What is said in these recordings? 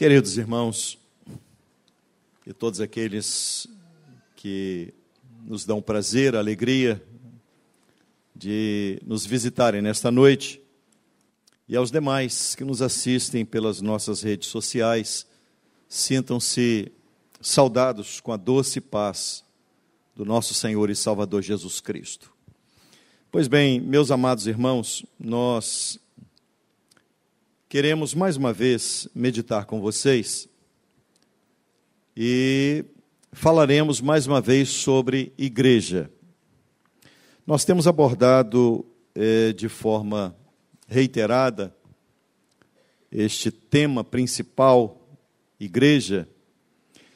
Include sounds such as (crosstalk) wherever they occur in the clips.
Queridos irmãos, e todos aqueles que nos dão prazer, alegria de nos visitarem nesta noite, e aos demais que nos assistem pelas nossas redes sociais, sintam-se saudados com a doce paz do nosso Senhor e Salvador Jesus Cristo. Pois bem, meus amados irmãos, nós queremos mais uma vez meditar com vocês e falaremos mais uma vez sobre igreja. Nós temos abordado eh, de forma reiterada este tema principal, igreja,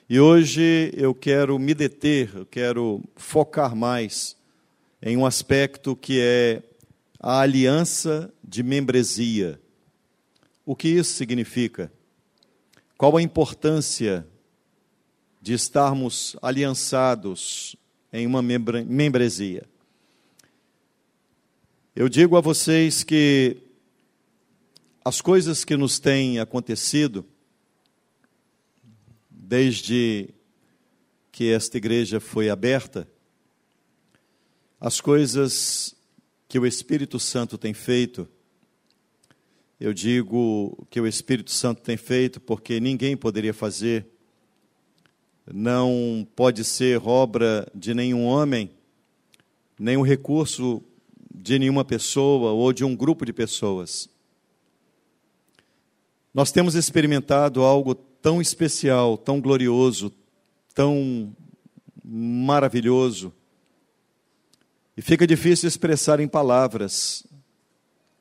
e hoje eu quero me deter, eu quero focar mais em um aspecto que é a aliança de membresia. O que isso significa? Qual a importância de estarmos aliançados em uma membresia? Eu digo a vocês que as coisas que nos têm acontecido desde que esta igreja foi aberta, as coisas que o Espírito Santo tem feito, eu digo que o Espírito Santo tem feito porque ninguém poderia fazer, não pode ser obra de nenhum homem, nenhum recurso de nenhuma pessoa ou de um grupo de pessoas. Nós temos experimentado algo tão especial, tão glorioso, tão maravilhoso. E fica difícil expressar em palavras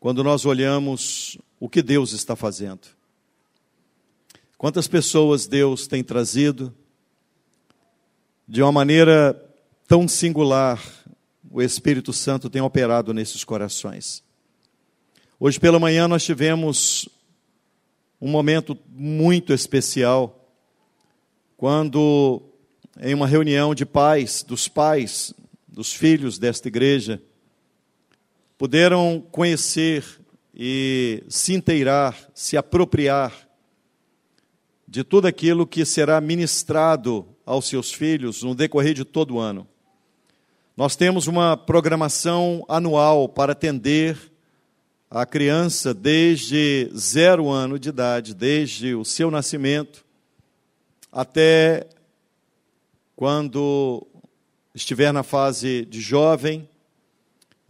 quando nós olhamos o que Deus está fazendo. Quantas pessoas Deus tem trazido de uma maneira tão singular, o Espírito Santo tem operado nesses corações. Hoje pela manhã nós tivemos um momento muito especial, quando, em uma reunião de pais, dos pais, dos filhos desta igreja, puderam conhecer e se inteirar, se apropriar de tudo aquilo que será ministrado aos seus filhos no decorrer de todo o ano. Nós temos uma programação anual para atender a criança desde zero ano de idade, desde o seu nascimento, até quando estiver na fase de jovem,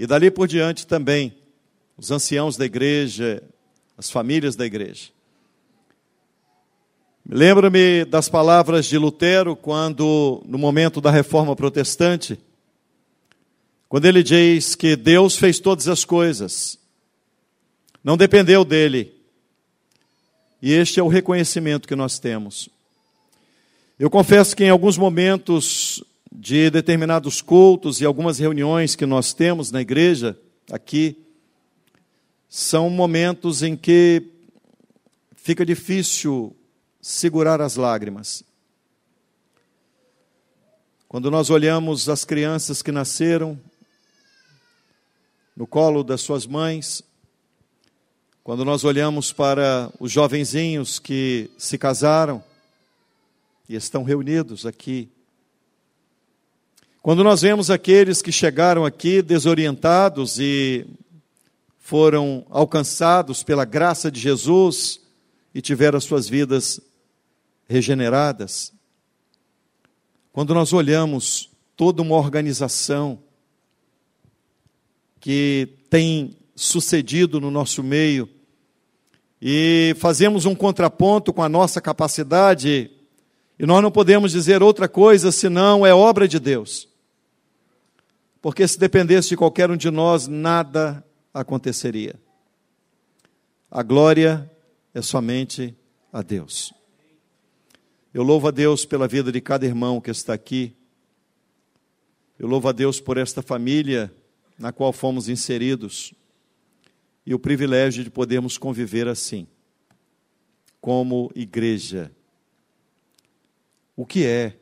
e dali por diante também, os anciãos da igreja, as famílias da igreja. Lembro-me das palavras de Lutero, quando, no momento da reforma protestante, quando ele diz que Deus fez todas as coisas, não dependeu dele. E este é o reconhecimento que nós temos. Eu confesso que em alguns momentos de determinados cultos e algumas reuniões que nós temos na igreja aqui, são momentos em que fica difícil segurar as lágrimas. Quando nós olhamos as crianças que nasceram no colo das suas mães, quando nós olhamos para os jovenzinhos que se casaram e estão reunidos aqui, quando nós vemos aqueles que chegaram aqui desorientados e foram alcançados pela graça de Jesus e tiveram as suas vidas regeneradas, quando nós olhamos toda uma organização que tem sucedido no nosso meio e fazemos um contraponto com a nossa capacidade, e nós não podemos dizer outra coisa senão é obra de Deus. Porque se dependesse de qualquer um de nós, nada aconteceria. A glória é somente a Deus. Eu louvo a Deus pela vida de cada irmão que está aqui. Eu louvo a Deus por esta família na qual fomos inseridos e o privilégio de podermos conviver assim, como igreja. O que é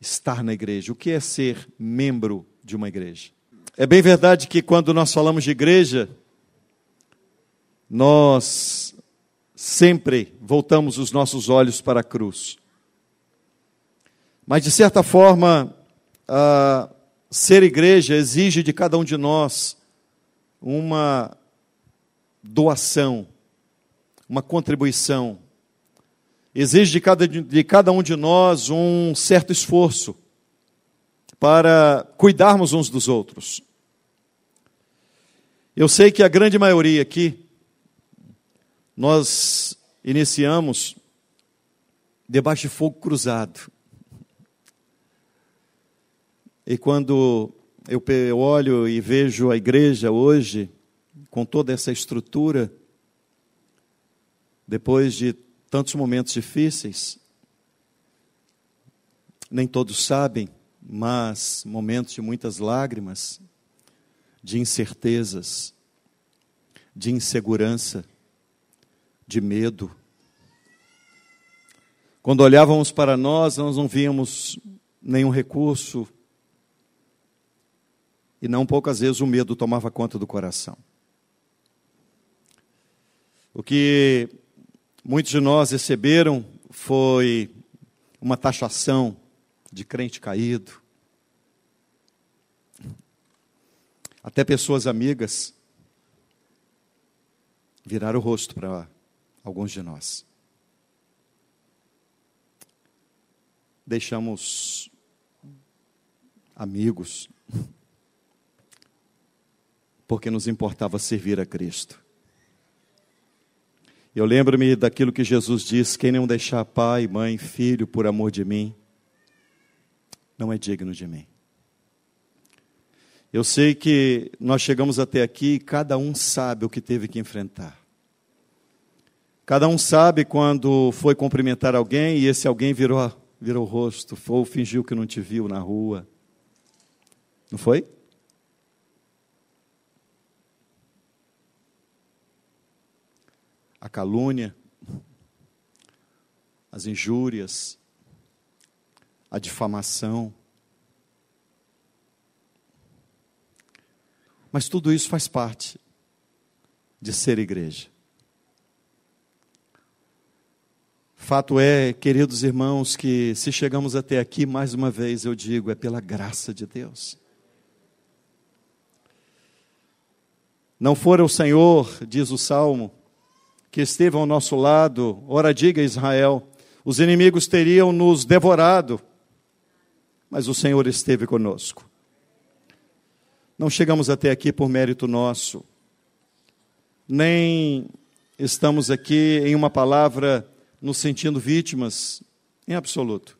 estar na igreja? O que é ser membro de uma igreja? É bem verdade que quando nós falamos de igreja, nós sempre voltamos os nossos olhos para a cruz. Mas, de certa forma, ser igreja exige de cada um de nós uma doação, uma contribuição. Exige de cada, de cada um de nós um certo esforço para cuidarmos uns dos outros. Eu sei que a grande maioria aqui, nós iniciamos debaixo de fogo cruzado. E quando eu olho e vejo a igreja hoje, com toda essa estrutura, depois de tantos momentos difíceis, nem todos sabem, mas momentos de muitas lágrimas, de incertezas, de insegurança, de medo. Quando olhávamos para nós, nós não víamos nenhum recurso, e não poucas vezes o medo tomava conta do coração. O que muitos de nós receberam foi uma taxação de crente caído. Até pessoas amigas viraram o rosto para alguns de nós. Deixamos amigos, porque nos importava servir a Cristo. Eu lembro-me daquilo que Jesus disse: quem não deixar pai, mãe, filho por amor de mim, não é digno de mim. Eu sei que nós chegamos até aqui e cada um sabe o que teve que enfrentar. Cada um sabe quando foi cumprimentar alguém e esse alguém virou, virou o rosto, ou fingiu que não te viu na rua. Não foi? a calúnia, as injúrias, a difamação. Mas tudo isso faz parte de ser igreja. Fato é, queridos irmãos, que se chegamos até aqui, mais uma vez eu digo, é pela graça de Deus. Não fora o Senhor, diz o Salmo, que esteve ao nosso lado, ora diga Israel, os inimigos teriam nos devorado, mas o Senhor esteve conosco. Não chegamos até aqui por mérito nosso, nem estamos aqui em uma palavra nos sentindo vítimas, em absoluto.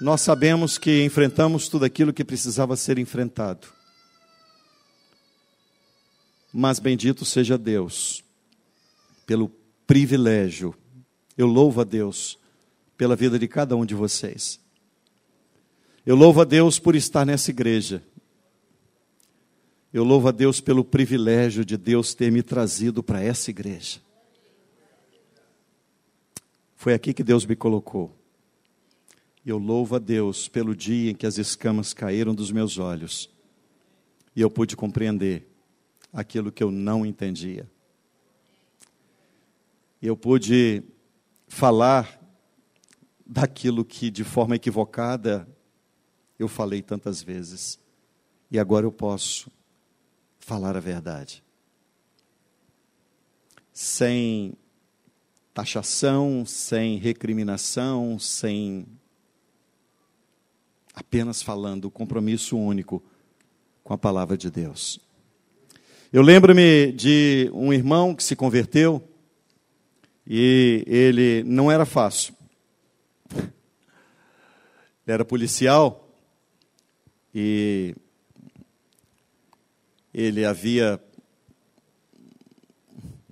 Nós sabemos que enfrentamos tudo aquilo que precisava ser enfrentado. Mas bendito seja Deus pelo privilégio. Eu louvo a Deus pela vida de cada um de vocês. Eu louvo a Deus por estar nessa igreja. Eu louvo a Deus pelo privilégio de Deus ter me trazido para essa igreja. Foi aqui que Deus me colocou. Eu louvo a Deus pelo dia em que as escamas caíram dos meus olhos e eu pude compreender aquilo que eu não entendia eu pude falar daquilo que de forma equivocada eu falei tantas vezes. E agora eu posso falar a verdade. Sem taxação, sem recriminação, sem apenas falando o compromisso único com a palavra de Deus. Eu lembro-me de um irmão que se converteu e ele não era fácil. Ele era policial e ele havia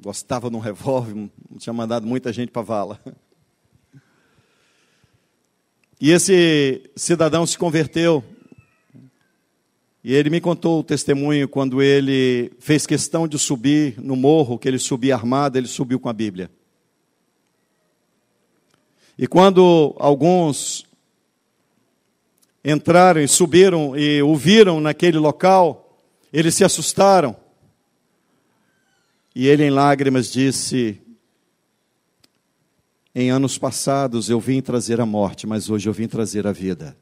gostava de um revólver, tinha mandado muita gente para vala. E esse cidadão se converteu. E ele me contou o testemunho quando ele fez questão de subir no morro, que ele subia armado, ele subiu com a Bíblia. E quando alguns entraram e subiram e o viram naquele local, eles se assustaram. E ele, em lágrimas, disse: em anos passados eu vim trazer a morte, mas hoje eu vim trazer a vida.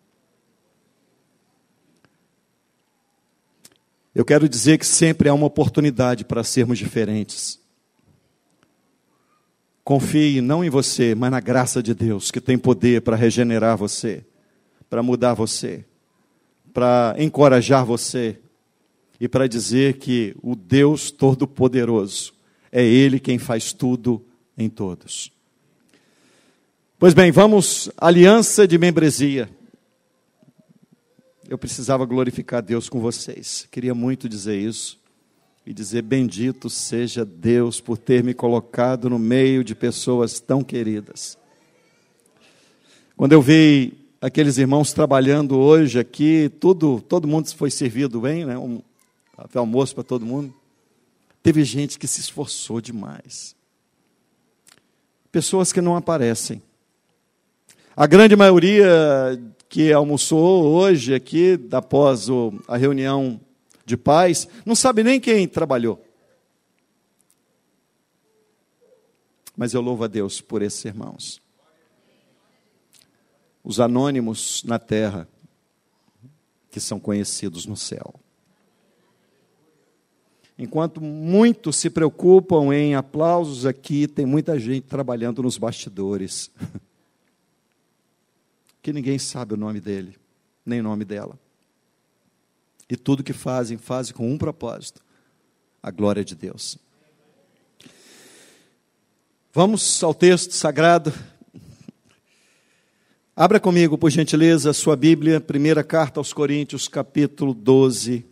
Eu quero dizer que sempre há uma oportunidade para sermos diferentes. Confie não em você, mas na graça de Deus, que tem poder para regenerar você, para mudar você, para encorajar você e para dizer que o Deus Todo-Poderoso é Ele quem faz tudo em todos. Pois bem, vamos, aliança de membresia. Eu precisava glorificar Deus com vocês, queria muito dizer isso e dizer: Bendito seja Deus por ter me colocado no meio de pessoas tão queridas. Quando eu vi aqueles irmãos trabalhando hoje aqui, tudo, todo mundo foi servido bem, né? Um café almoço para todo mundo. Teve gente que se esforçou demais. Pessoas que não aparecem. A grande maioria que almoçou hoje aqui, após a reunião de paz, não sabe nem quem trabalhou. Mas eu louvo a Deus por esses irmãos. Os anônimos na terra, que são conhecidos no céu. Enquanto muitos se preocupam em aplausos aqui, tem muita gente trabalhando nos bastidores. (laughs) que ninguém sabe o nome dele, nem o nome dela. E tudo que fazem, fazem com um propósito: a glória de Deus. Vamos ao texto sagrado. Abra comigo, por gentileza, a sua Bíblia, primeira carta aos Coríntios, capítulo 12.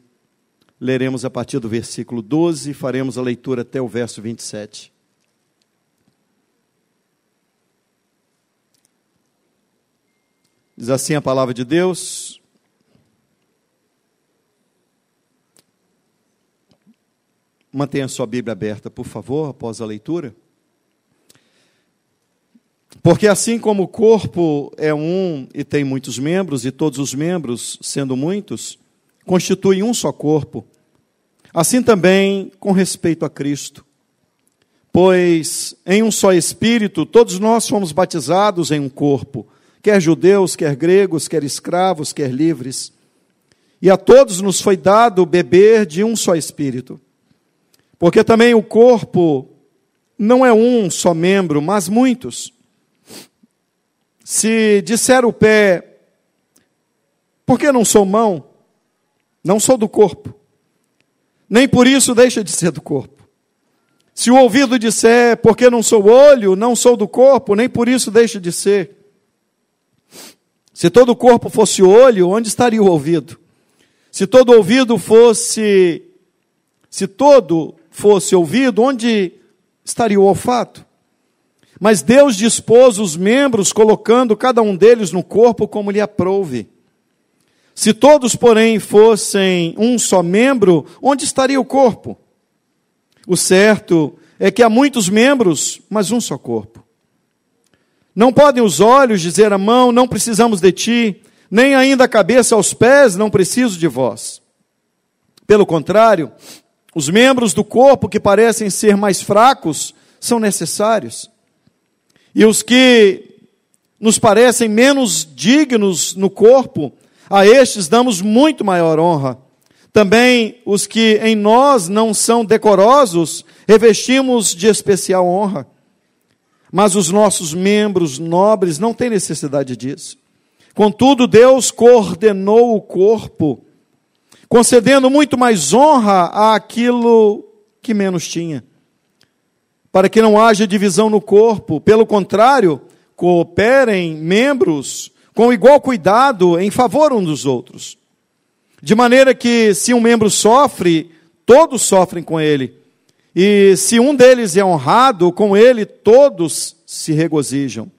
Leremos a partir do versículo 12 e faremos a leitura até o verso 27. Diz assim a palavra de Deus: Mantenha sua Bíblia aberta, por favor, após a leitura. Porque assim como o corpo é um e tem muitos membros, e todos os membros, sendo muitos, constituem um só corpo, assim também com respeito a Cristo. Pois em um só Espírito todos nós fomos batizados em um corpo, quer judeus, quer gregos, quer escravos, quer livres. E a todos nos foi dado beber de um só Espírito. Porque também o corpo não é um só membro, mas muitos. Se disser o pé, por que não sou mão? Não sou do corpo. Nem por isso deixa de ser do corpo. Se o ouvido disser, porque não sou olho, não sou do corpo, nem por isso deixa de ser. Se todo o corpo fosse olho, onde estaria o ouvido? Se todo ouvido fosse, se todo fosse ouvido, onde estaria o olfato? Mas Deus dispôs os membros, colocando cada um deles no corpo como lhe aprouve. Se todos, porém, fossem um só membro, onde estaria o corpo? O certo é que há muitos membros, mas um só corpo. Não podem os olhos dizer à mão, não precisamos de ti, nem ainda a cabeça aos pés, não preciso de vós. Pelo contrário, os membros do corpo que parecem ser mais fracos são necessários. E os que nos parecem menos dignos no corpo, a estes damos muito maior honra. Também os que em nós não são decorosos, revestimos de especial honra. Mas os nossos membros nobres não têm necessidade disso. Contudo, Deus coordenou o corpo concedendo muito mais honra àquilo que menos tinha, para que não haja divisão no corpo, pelo contrário, cooperem membros com igual cuidado em favor um dos outros. De maneira que, se um membro sofre, todos sofrem com ele. E se um deles é honrado, com ele todos se regozijam.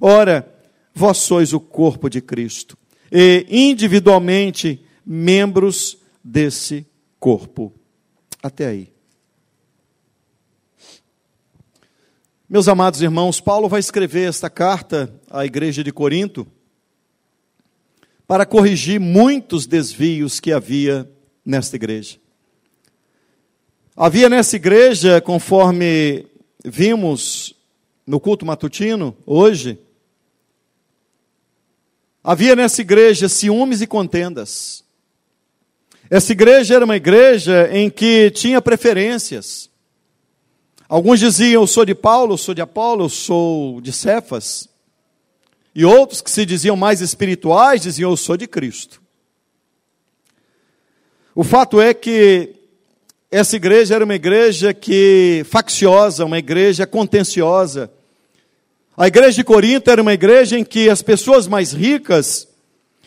Ora, vós sois o corpo de Cristo, e individualmente membros desse corpo. Até aí. Meus amados irmãos, Paulo vai escrever esta carta à igreja de Corinto para corrigir muitos desvios que havia nesta igreja. Havia nessa igreja, conforme vimos no culto matutino, hoje, havia nessa igreja ciúmes e contendas. Essa igreja era uma igreja em que tinha preferências. Alguns diziam, eu sou de Paulo, eu sou de Apolo, eu sou de Cefas. E outros que se diziam mais espirituais diziam, eu sou de Cristo. O fato é que essa igreja era uma igreja que facciosa, uma igreja contenciosa. A igreja de Corinto era uma igreja em que as pessoas mais ricas,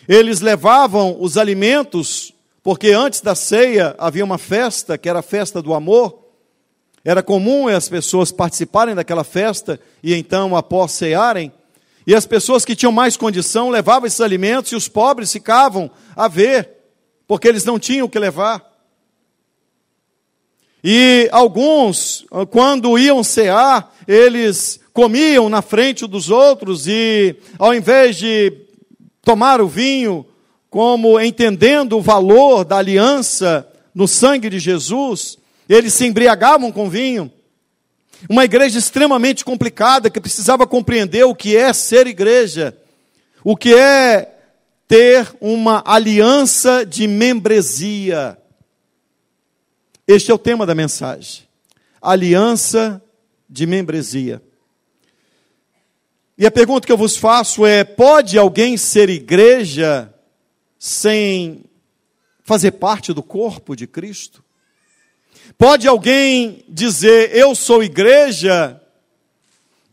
eles levavam os alimentos porque antes da ceia havia uma festa, que era a festa do amor. Era comum as pessoas participarem daquela festa e então, após cearem, e as pessoas que tinham mais condição levavam esses alimentos e os pobres ficavam a ver, porque eles não tinham o que levar. E alguns, quando iam cear, eles comiam na frente dos outros e, ao invés de tomar o vinho, como entendendo o valor da aliança no sangue de Jesus, eles se embriagavam com vinho. Uma igreja extremamente complicada que precisava compreender o que é ser igreja, o que é ter uma aliança de membresia. Este é o tema da mensagem. Aliança de membresia. E a pergunta que eu vos faço é: pode alguém ser igreja sem fazer parte do corpo de Cristo? Pode alguém dizer, eu sou igreja,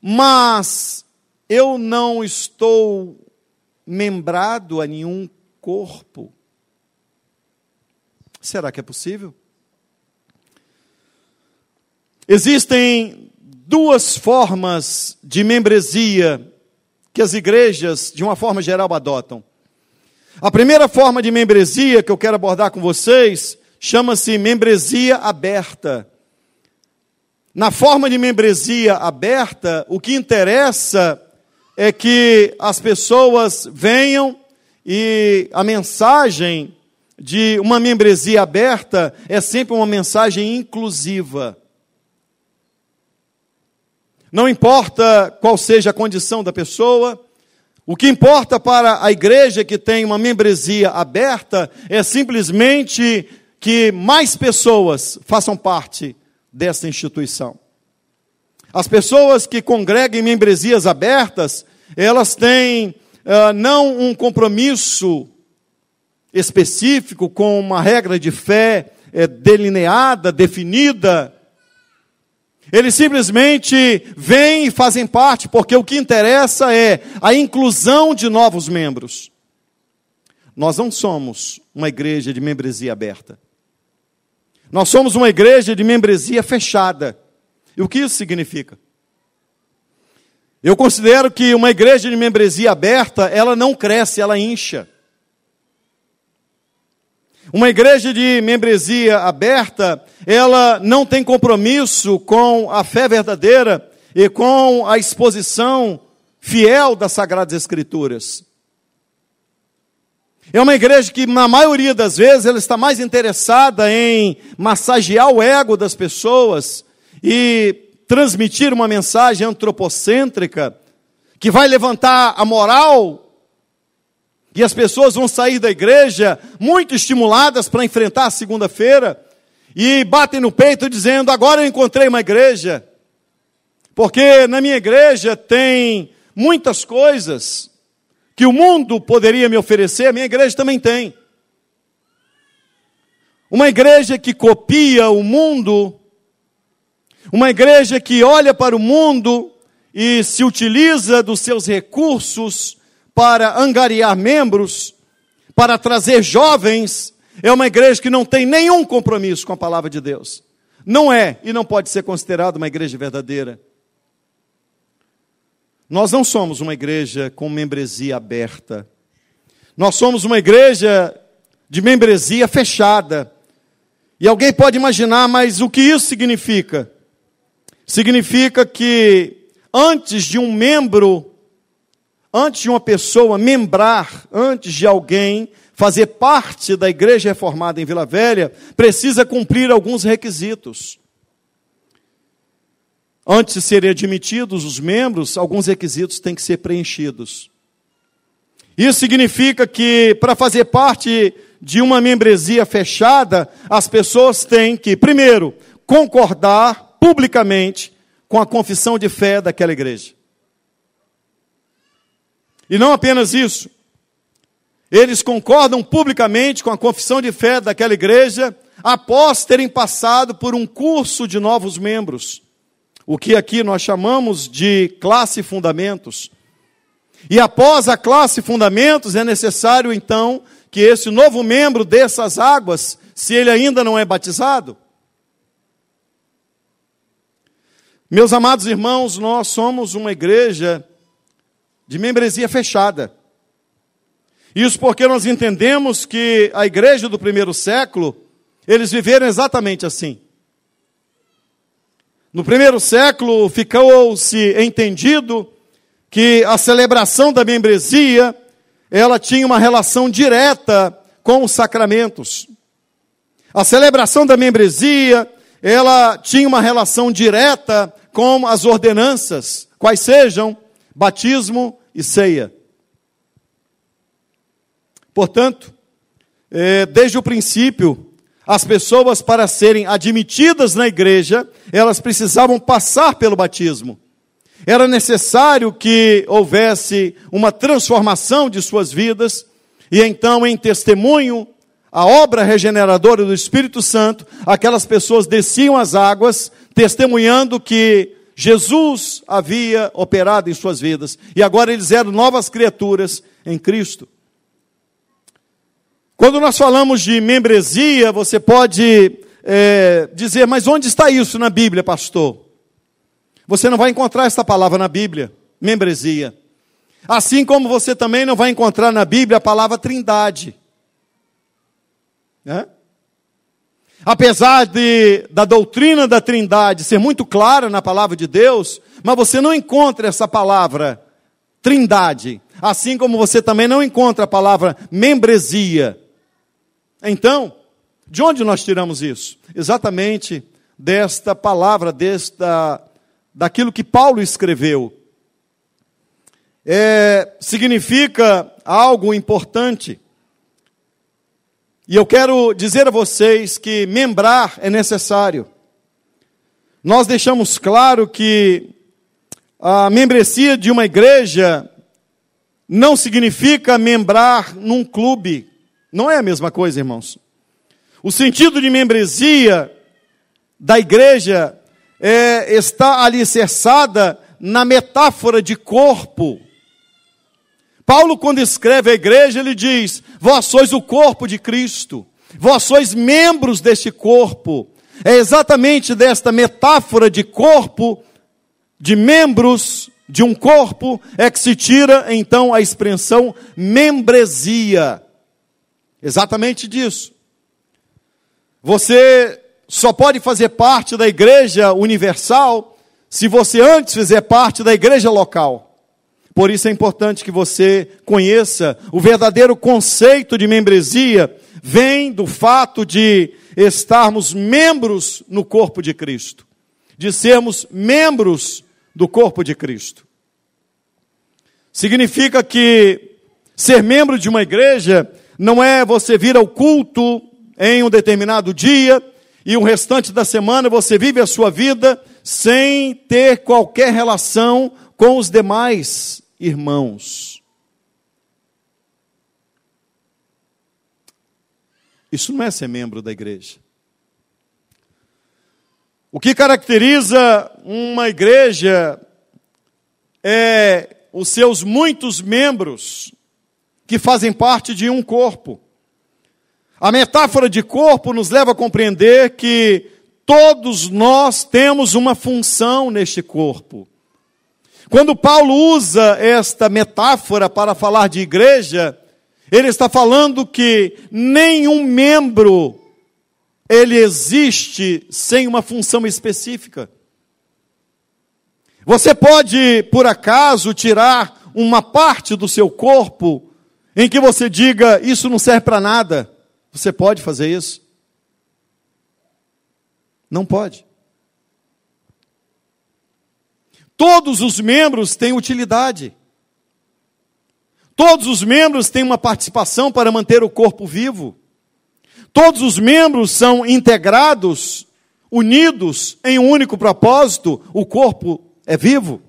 mas eu não estou membrado a nenhum corpo? Será que é possível? Existem duas formas de membresia que as igrejas, de uma forma geral, adotam. A primeira forma de membresia que eu quero abordar com vocês chama-se membresia aberta. Na forma de membresia aberta, o que interessa é que as pessoas venham e a mensagem de uma membresia aberta é sempre uma mensagem inclusiva. Não importa qual seja a condição da pessoa, o que importa para a igreja que tem uma membresia aberta é simplesmente que mais pessoas façam parte dessa instituição. As pessoas que congregam em membresias abertas, elas têm uh, não um compromisso específico com uma regra de fé é, delineada, definida, eles simplesmente vêm e fazem parte, porque o que interessa é a inclusão de novos membros. Nós não somos uma igreja de membresia aberta. Nós somos uma igreja de membresia fechada. E o que isso significa? Eu considero que uma igreja de membresia aberta, ela não cresce, ela incha. Uma igreja de membresia aberta, ela não tem compromisso com a fé verdadeira e com a exposição fiel das Sagradas Escrituras. É uma igreja que, na maioria das vezes, ela está mais interessada em massagear o ego das pessoas e transmitir uma mensagem antropocêntrica que vai levantar a moral e as pessoas vão sair da igreja muito estimuladas para enfrentar a segunda-feira e batem no peito dizendo: Agora eu encontrei uma igreja. Porque na minha igreja tem muitas coisas que o mundo poderia me oferecer, a minha igreja também tem. Uma igreja que copia o mundo, uma igreja que olha para o mundo e se utiliza dos seus recursos para angariar membros, para trazer jovens, é uma igreja que não tem nenhum compromisso com a palavra de Deus. Não é e não pode ser considerada uma igreja verdadeira. Nós não somos uma igreja com membresia aberta. Nós somos uma igreja de membresia fechada. E alguém pode imaginar, mas o que isso significa? Significa que antes de um membro antes de uma pessoa membrar, antes de alguém fazer parte da igreja reformada em Vila Velha, precisa cumprir alguns requisitos. Antes de serem admitidos os membros, alguns requisitos têm que ser preenchidos. Isso significa que, para fazer parte de uma membresia fechada, as pessoas têm que, primeiro, concordar publicamente com a confissão de fé daquela igreja. E não apenas isso, eles concordam publicamente com a confissão de fé daquela igreja após terem passado por um curso de novos membros, o que aqui nós chamamos de classe fundamentos. E após a classe fundamentos, é necessário então que esse novo membro desça as águas, se ele ainda não é batizado. Meus amados irmãos, nós somos uma igreja de membresia fechada. Isso porque nós entendemos que a igreja do primeiro século, eles viveram exatamente assim. No primeiro século, ficou-se entendido que a celebração da membresia, ela tinha uma relação direta com os sacramentos. A celebração da membresia, ela tinha uma relação direta com as ordenanças, quais sejam batismo e ceia. Portanto, é, desde o princípio, as pessoas, para serem admitidas na igreja, elas precisavam passar pelo batismo. Era necessário que houvesse uma transformação de suas vidas, e então, em testemunho, a obra regeneradora do Espírito Santo, aquelas pessoas desciam as águas, testemunhando que Jesus havia operado em suas vidas, e agora eles eram novas criaturas em Cristo. Quando nós falamos de membresia, você pode é, dizer, mas onde está isso na Bíblia, pastor? Você não vai encontrar essa palavra na Bíblia, membresia. Assim como você também não vai encontrar na Bíblia a palavra trindade. Né? Apesar de, da doutrina da trindade ser muito clara na palavra de Deus, mas você não encontra essa palavra trindade. Assim como você também não encontra a palavra membresia. Então, de onde nós tiramos isso? Exatamente desta palavra, desta daquilo que Paulo escreveu. É, significa algo importante. E eu quero dizer a vocês que membrar é necessário. Nós deixamos claro que a membresia de uma igreja não significa membrar num clube. Não é a mesma coisa, irmãos. O sentido de membresia da igreja é, está alicerçada na metáfora de corpo. Paulo, quando escreve a igreja, ele diz: Vós sois o corpo de Cristo, vós sois membros deste corpo. É exatamente desta metáfora de corpo, de membros de um corpo, é que se tira então a expressão membresia. Exatamente disso. Você só pode fazer parte da igreja universal se você antes fizer parte da igreja local. Por isso é importante que você conheça o verdadeiro conceito de membresia, vem do fato de estarmos membros no corpo de Cristo, de sermos membros do corpo de Cristo. Significa que ser membro de uma igreja não é você vir ao culto em um determinado dia e o restante da semana você vive a sua vida sem ter qualquer relação com os demais irmãos. Isso não é ser membro da igreja. O que caracteriza uma igreja é os seus muitos membros que fazem parte de um corpo. A metáfora de corpo nos leva a compreender que todos nós temos uma função neste corpo. Quando Paulo usa esta metáfora para falar de igreja, ele está falando que nenhum membro ele existe sem uma função específica. Você pode, por acaso, tirar uma parte do seu corpo em que você diga, isso não serve para nada. Você pode fazer isso? Não pode. Todos os membros têm utilidade. Todos os membros têm uma participação para manter o corpo vivo. Todos os membros são integrados, unidos em um único propósito, o corpo é vivo.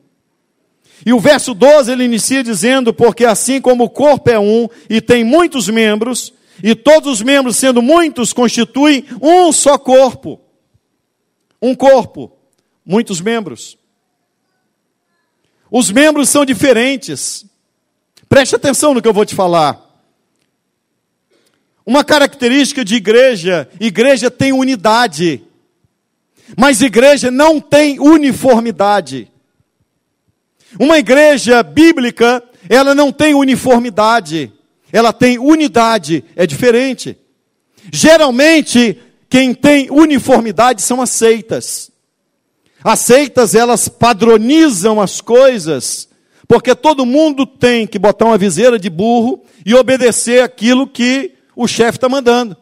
E o verso 12 ele inicia dizendo: Porque assim como o corpo é um e tem muitos membros, e todos os membros, sendo muitos, constituem um só corpo. Um corpo, muitos membros. Os membros são diferentes. Preste atenção no que eu vou te falar. Uma característica de igreja: igreja tem unidade, mas igreja não tem uniformidade. Uma igreja bíblica, ela não tem uniformidade, ela tem unidade, é diferente. Geralmente, quem tem uniformidade são as seitas. As seitas, elas padronizam as coisas, porque todo mundo tem que botar uma viseira de burro e obedecer aquilo que o chefe está mandando.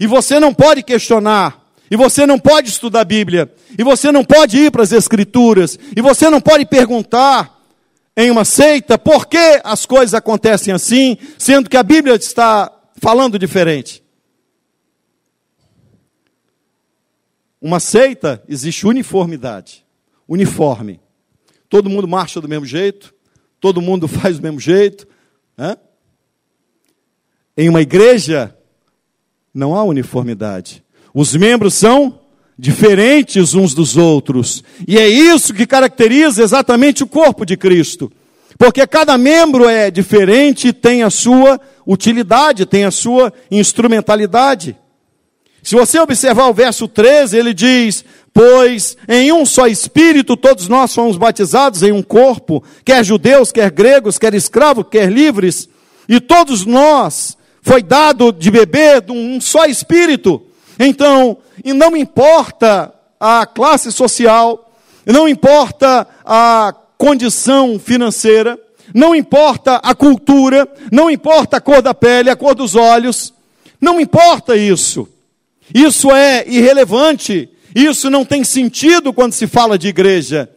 E você não pode questionar, e você não pode estudar a Bíblia, e você não pode ir para as Escrituras, e você não pode perguntar em uma seita por que as coisas acontecem assim, sendo que a Bíblia está falando diferente. Uma seita existe uniformidade, uniforme. Todo mundo marcha do mesmo jeito, todo mundo (laughs) faz do mesmo jeito. Né? Em uma igreja, não há uniformidade. Os membros são diferentes uns dos outros. E é isso que caracteriza exatamente o corpo de Cristo. Porque cada membro é diferente e tem a sua utilidade, tem a sua instrumentalidade. Se você observar o verso 13, ele diz: Pois em um só espírito todos nós fomos batizados em um corpo, quer judeus, quer gregos, quer escravos, quer livres, e todos nós foi dado de beber de um só espírito. Então, e não importa a classe social, não importa a condição financeira, não importa a cultura, não importa a cor da pele, a cor dos olhos, não importa isso. Isso é irrelevante, isso não tem sentido quando se fala de igreja.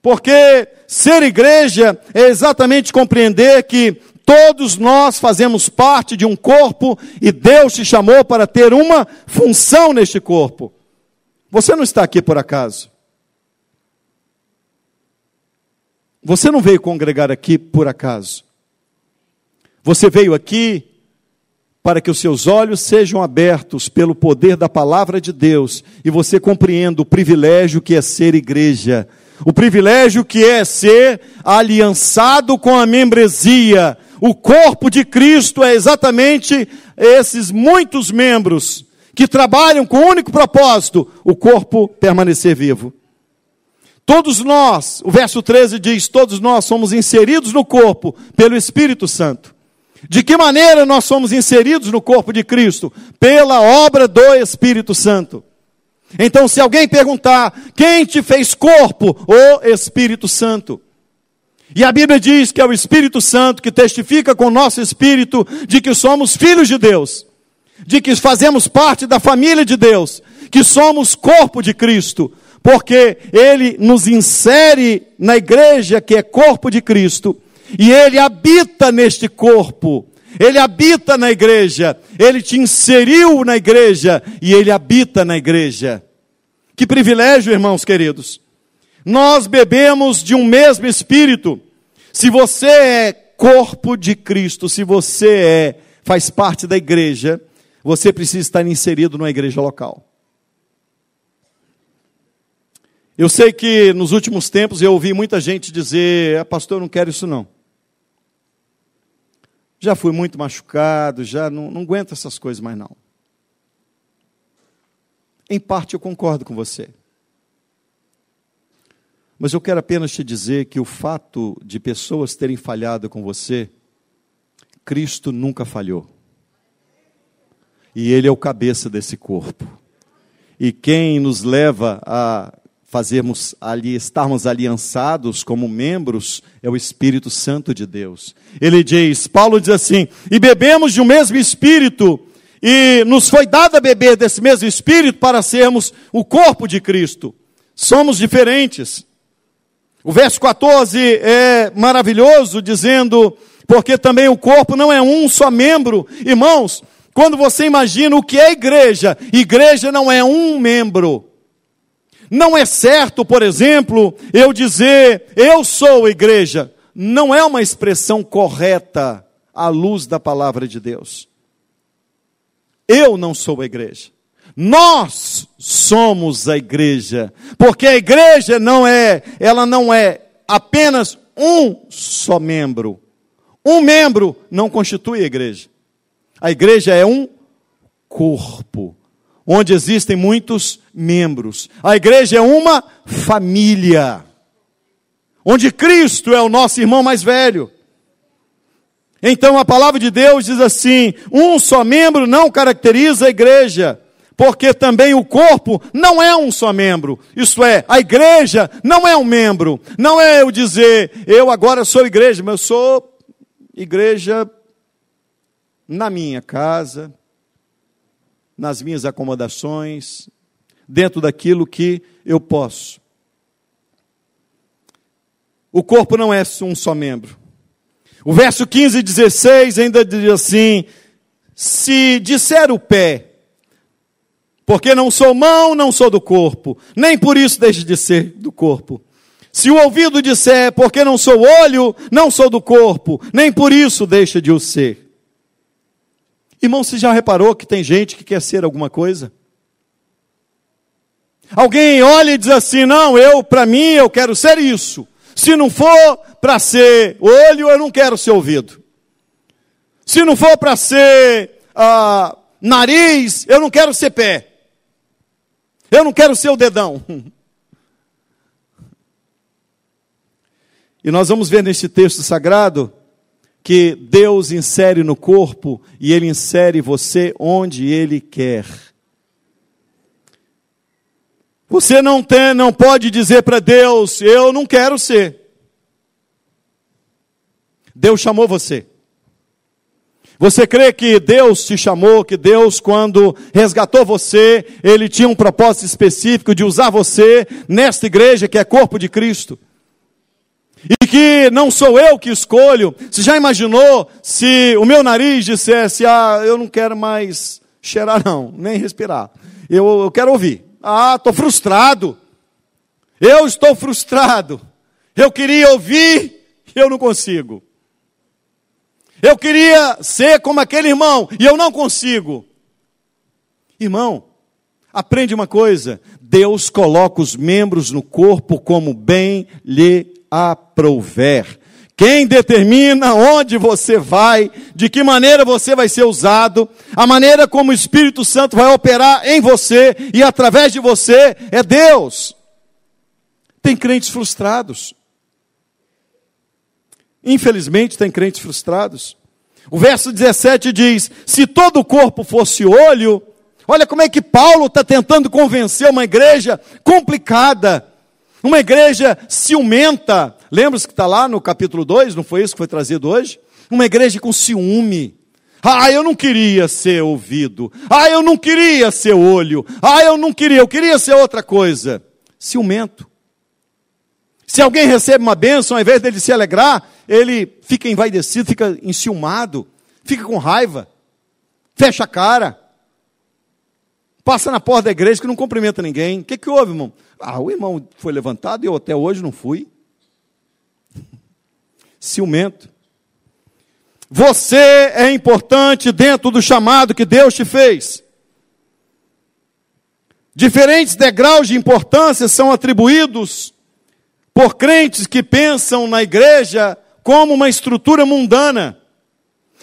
Porque ser igreja é exatamente compreender que Todos nós fazemos parte de um corpo e Deus te chamou para ter uma função neste corpo. Você não está aqui por acaso. Você não veio congregar aqui por acaso. Você veio aqui para que os seus olhos sejam abertos pelo poder da palavra de Deus e você compreenda o privilégio que é ser igreja, o privilégio que é ser aliançado com a membresia, o corpo de Cristo é exatamente esses muitos membros que trabalham com o único propósito: o corpo permanecer vivo. Todos nós, o verso 13 diz: todos nós somos inseridos no corpo pelo Espírito Santo. De que maneira nós somos inseridos no corpo de Cristo? Pela obra do Espírito Santo. Então, se alguém perguntar, quem te fez corpo? O Espírito Santo. E a Bíblia diz que é o Espírito Santo que testifica com o nosso espírito de que somos filhos de Deus, de que fazemos parte da família de Deus, que somos corpo de Cristo, porque Ele nos insere na igreja que é corpo de Cristo, e Ele habita neste corpo. Ele habita na igreja, Ele te inseriu na igreja e Ele habita na igreja. Que privilégio, irmãos queridos. Nós bebemos de um mesmo espírito. Se você é corpo de Cristo, se você é faz parte da igreja, você precisa estar inserido numa igreja local. Eu sei que nos últimos tempos eu ouvi muita gente dizer: ah, Pastor, eu não quero isso não. Já fui muito machucado, já não, não aguento essas coisas mais não. Em parte eu concordo com você. Mas eu quero apenas te dizer que o fato de pessoas terem falhado com você, Cristo nunca falhou. E Ele é o cabeça desse corpo. E quem nos leva a fazermos ali, estarmos aliançados como membros, é o Espírito Santo de Deus. Ele diz, Paulo diz assim: e bebemos de um mesmo Espírito, e nos foi dado a beber desse mesmo Espírito para sermos o corpo de Cristo. somos diferentes. O verso 14 é maravilhoso, dizendo: porque também o corpo não é um só membro. Irmãos, quando você imagina o que é igreja, igreja não é um membro. Não é certo, por exemplo, eu dizer eu sou igreja. Não é uma expressão correta à luz da palavra de Deus. Eu não sou a igreja. Nós somos a igreja, porque a igreja não é, ela não é apenas um só membro. Um membro não constitui a igreja. A igreja é um corpo, onde existem muitos membros. A igreja é uma família, onde Cristo é o nosso irmão mais velho. Então a palavra de Deus diz assim: um só membro não caracteriza a igreja, porque também o corpo não é um só membro. Isto é, a igreja não é um membro. Não é eu dizer, eu agora sou igreja, mas eu sou igreja na minha casa, nas minhas acomodações, dentro daquilo que eu posso. O corpo não é um só membro. O verso 15 e 16 ainda diz assim: Se disser o pé, porque não sou mão, não sou do corpo, nem por isso deixe de ser do corpo. Se o ouvido disser, porque não sou olho, não sou do corpo, nem por isso deixa de o ser. Irmão, você já reparou que tem gente que quer ser alguma coisa? Alguém olha e diz assim: não, eu, para mim, eu quero ser isso. Se não for para ser olho, eu não quero ser ouvido. Se não for para ser ah, nariz, eu não quero ser pé. Eu não quero ser o dedão. E nós vamos ver neste texto sagrado que Deus insere no corpo e Ele insere você onde Ele quer. Você não tem, não pode dizer para Deus, eu não quero ser. Deus chamou você. Você crê que Deus te chamou, que Deus, quando resgatou você, Ele tinha um propósito específico de usar você nesta igreja que é corpo de Cristo? e que não sou eu que escolho. Você já imaginou se o meu nariz dissesse: Ah, eu não quero mais cheirar, não, nem respirar. Eu, eu quero ouvir. Ah, estou frustrado. Eu estou frustrado. Eu queria ouvir, eu não consigo. Eu queria ser como aquele irmão e eu não consigo. Irmão, aprende uma coisa: Deus coloca os membros no corpo como bem lhe aprouver. Quem determina onde você vai, de que maneira você vai ser usado, a maneira como o Espírito Santo vai operar em você e através de você é Deus. Tem crentes frustrados. Infelizmente, tem crentes frustrados. O verso 17 diz: Se todo o corpo fosse olho, olha como é que Paulo está tentando convencer uma igreja complicada uma igreja ciumenta. Lembra-se que está lá no capítulo 2, não foi isso que foi trazido hoje? Uma igreja com ciúme. Ah, eu não queria ser ouvido. Ah, eu não queria ser olho. Ah, eu não queria, eu queria ser outra coisa. Ciumento. Se alguém recebe uma bênção, ao invés dele se alegrar, ele fica envaidecido, fica enciumado, fica com raiva, fecha a cara, passa na porta da igreja que não cumprimenta ninguém. O que, que houve, irmão? Ah, o irmão foi levantado e eu até hoje não fui. (laughs) Ciumento. Você é importante dentro do chamado que Deus te fez. Diferentes degraus de importância são atribuídos por crentes que pensam na igreja como uma estrutura mundana.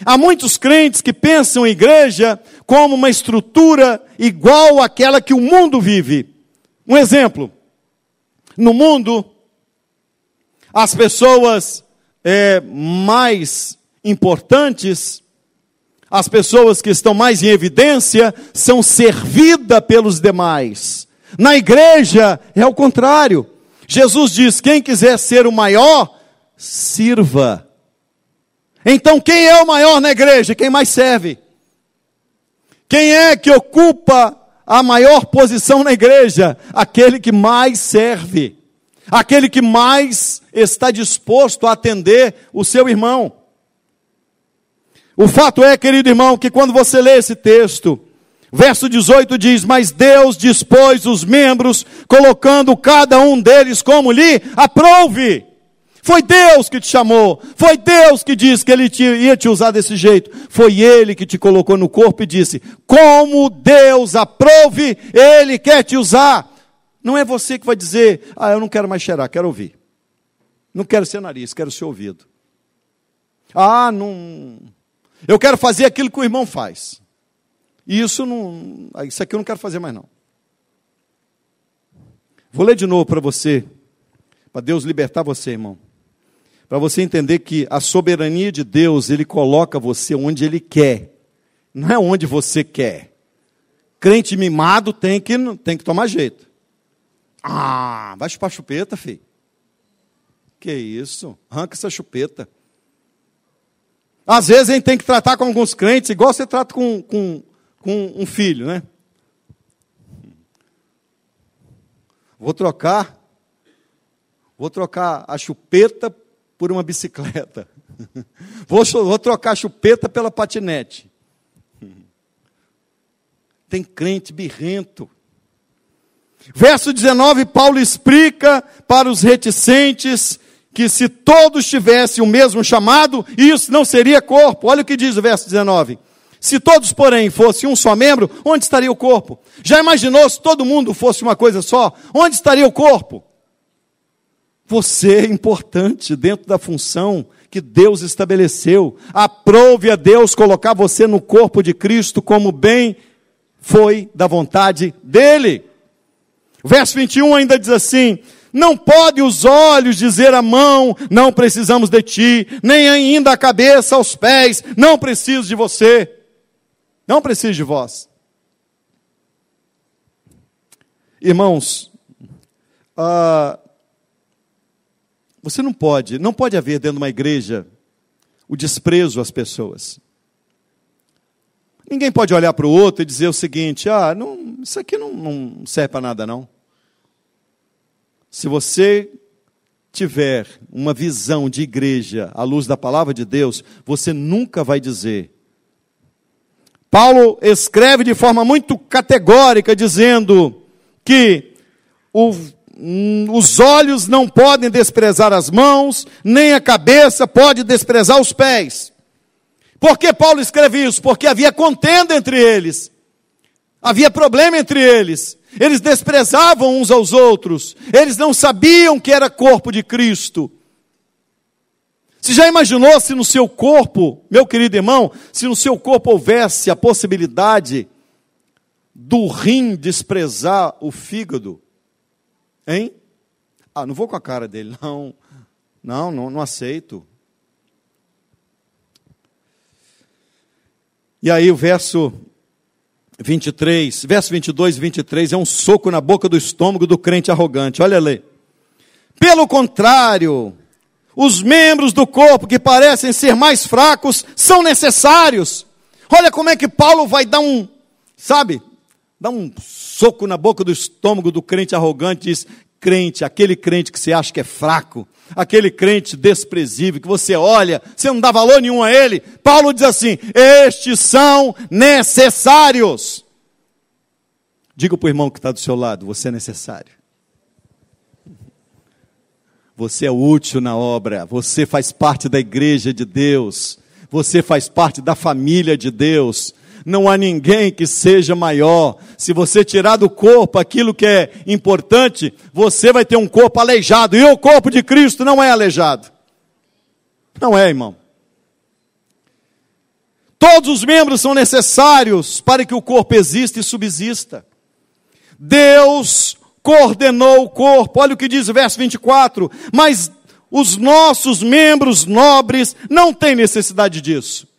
Há muitos crentes que pensam em igreja como uma estrutura igual àquela que o mundo vive. Um exemplo: no mundo, as pessoas é, mais importantes, as pessoas que estão mais em evidência, são servidas pelos demais. Na igreja é o contrário. Jesus diz: quem quiser ser o maior, sirva. Então, quem é o maior na igreja? Quem mais serve? Quem é que ocupa a maior posição na igreja? Aquele que mais serve, aquele que mais está disposto a atender o seu irmão. O fato é, querido irmão, que quando você lê esse texto, verso 18 diz: Mas Deus dispôs os membros, colocando cada um deles como lhe aprouve. Foi Deus que te chamou, foi Deus que disse que Ele te, ia te usar desse jeito, foi Ele que te colocou no corpo e disse: Como Deus aprove, Ele quer te usar. Não é você que vai dizer: Ah, eu não quero mais cheirar, quero ouvir. Não quero ser nariz, quero ser ouvido. Ah, não. Eu quero fazer aquilo que o irmão faz. Isso não. Isso aqui eu não quero fazer mais, não. Vou ler de novo para você, para Deus libertar você, irmão para você entender que a soberania de Deus, Ele coloca você onde Ele quer, não é onde você quer. Crente mimado tem que, tem que tomar jeito. Ah, vai chupar chupeta, filho. Que isso? Arranca essa chupeta. Às vezes a gente tem que tratar com alguns crentes, igual você trata com, com, com um filho, né? Vou trocar, vou trocar a chupeta por uma bicicleta. (laughs) Vou, vou trocar chupeta pela patinete. Tem crente birrento. Verso 19, Paulo explica para os reticentes que se todos tivessem o mesmo chamado, isso não seria corpo. Olha o que diz o verso 19. Se todos, porém, fossem um só membro, onde estaria o corpo? Já imaginou se todo mundo fosse uma coisa só? Onde estaria o corpo? Você é importante dentro da função que Deus estabeleceu. Aprove a Deus colocar você no corpo de Cristo como bem foi da vontade dele. Verso 21 ainda diz assim: Não pode os olhos dizer à mão, não precisamos de ti, nem ainda a cabeça aos pés, não preciso de você. Não preciso de vós. Irmãos, uh, você não pode, não pode haver dentro de uma igreja o desprezo às pessoas. Ninguém pode olhar para o outro e dizer o seguinte: ah, não, isso aqui não, não serve para nada, não. Se você tiver uma visão de igreja à luz da palavra de Deus, você nunca vai dizer. Paulo escreve de forma muito categórica, dizendo que o os olhos não podem desprezar as mãos, nem a cabeça pode desprezar os pés. Por que Paulo escreve isso? Porque havia contenda entre eles, havia problema entre eles, eles desprezavam uns aos outros, eles não sabiam que era corpo de Cristo. Você já imaginou se no seu corpo, meu querido irmão, se no seu corpo houvesse a possibilidade do rim desprezar o fígado? Hein? Ah, não vou com a cara dele, não. Não, não, não aceito. E aí o verso 23, verso 22 e 23 é um soco na boca do estômago do crente arrogante. Olha ali. Pelo contrário, os membros do corpo que parecem ser mais fracos são necessários. Olha como é que Paulo vai dar um, sabe, dá um soco na boca do estômago do crente arrogante e diz: crente, aquele crente que você acha que é fraco, aquele crente desprezível, que você olha, você não dá valor nenhum a ele. Paulo diz assim: estes são necessários. Diga para o irmão que está do seu lado: você é necessário. Você é útil na obra, você faz parte da igreja de Deus, você faz parte da família de Deus não há ninguém que seja maior. Se você tirar do corpo aquilo que é importante, você vai ter um corpo aleijado. E o corpo de Cristo não é aleijado. Não é, irmão. Todos os membros são necessários para que o corpo exista e subsista. Deus coordenou o corpo. Olha o que diz o verso 24. Mas os nossos membros nobres não têm necessidade disso.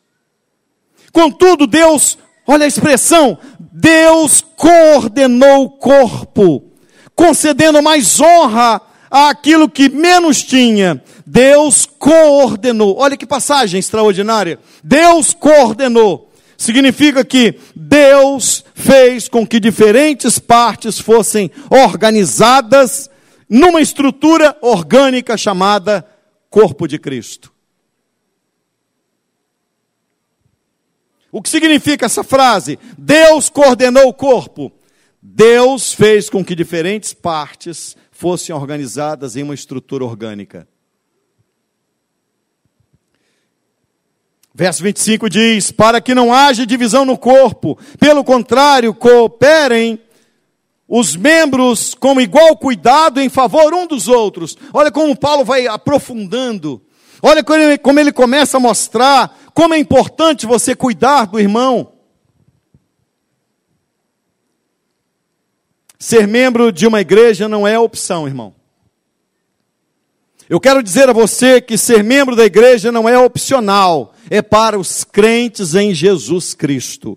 Contudo, Deus, olha a expressão, Deus coordenou o corpo, concedendo mais honra àquilo que menos tinha. Deus coordenou. Olha que passagem extraordinária. Deus coordenou. significa que Deus fez com que diferentes partes fossem organizadas numa estrutura orgânica chamada corpo de Cristo. O que significa essa frase? Deus coordenou o corpo. Deus fez com que diferentes partes fossem organizadas em uma estrutura orgânica. Verso 25 diz: Para que não haja divisão no corpo, pelo contrário, cooperem os membros com igual cuidado em favor um dos outros. Olha como Paulo vai aprofundando. Olha como ele, começa a mostrar como é importante você cuidar do irmão. Ser membro de uma igreja não é opção, irmão. Eu quero dizer a você que ser membro da igreja não é opcional, é para os crentes em Jesus Cristo.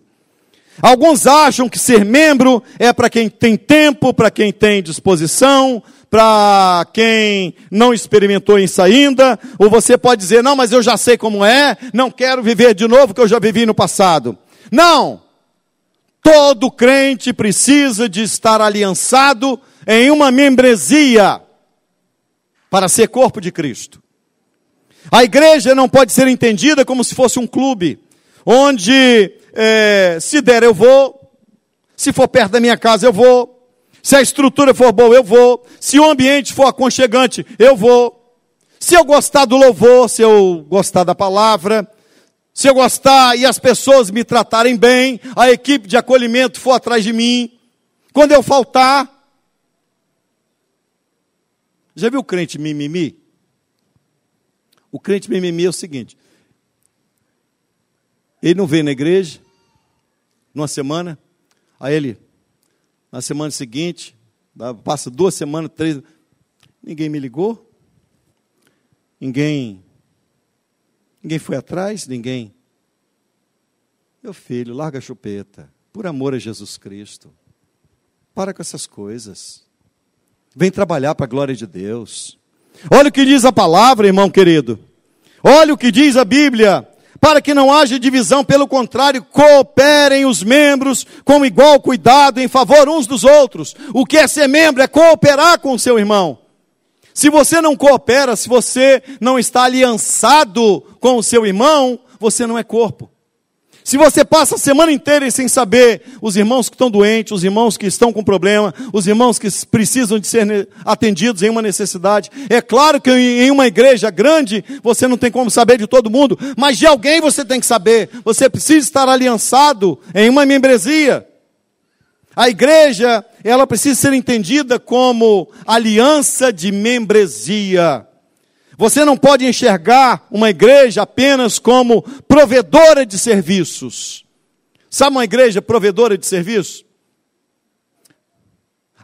Alguns acham que ser membro é para quem tem tempo, para quem tem disposição, para quem não experimentou isso ainda, ou você pode dizer, não, mas eu já sei como é, não quero viver de novo que eu já vivi no passado. Não! Todo crente precisa de estar aliançado em uma membresia para ser corpo de Cristo. A igreja não pode ser entendida como se fosse um clube, onde é, se der eu vou, se for perto da minha casa eu vou, se a estrutura for boa eu vou, se o ambiente for aconchegante eu vou, se eu gostar do louvor, se eu gostar da palavra, se eu gostar e as pessoas me tratarem bem, a equipe de acolhimento for atrás de mim, quando eu faltar, já viu o crente mimimi? O crente mimimi é o seguinte: ele não vem na igreja, numa semana, aí ele, na semana seguinte, passa duas semanas, três, ninguém me ligou, ninguém, ninguém foi atrás, ninguém. Meu filho, larga a chupeta, por amor a Jesus Cristo. Para com essas coisas. Vem trabalhar para a glória de Deus. Olha o que diz a palavra, irmão querido. Olha o que diz a Bíblia. Para que não haja divisão, pelo contrário, cooperem os membros com igual cuidado em favor uns dos outros. O que é ser membro é cooperar com o seu irmão. Se você não coopera, se você não está aliançado com o seu irmão, você não é corpo. Se você passa a semana inteira sem saber os irmãos que estão doentes, os irmãos que estão com problema, os irmãos que precisam de ser atendidos em uma necessidade, é claro que em uma igreja grande você não tem como saber de todo mundo, mas de alguém você tem que saber. Você precisa estar aliançado em uma membresia. A igreja, ela precisa ser entendida como aliança de membresia. Você não pode enxergar uma igreja apenas como provedora de serviços. Sabe uma igreja provedora de serviços?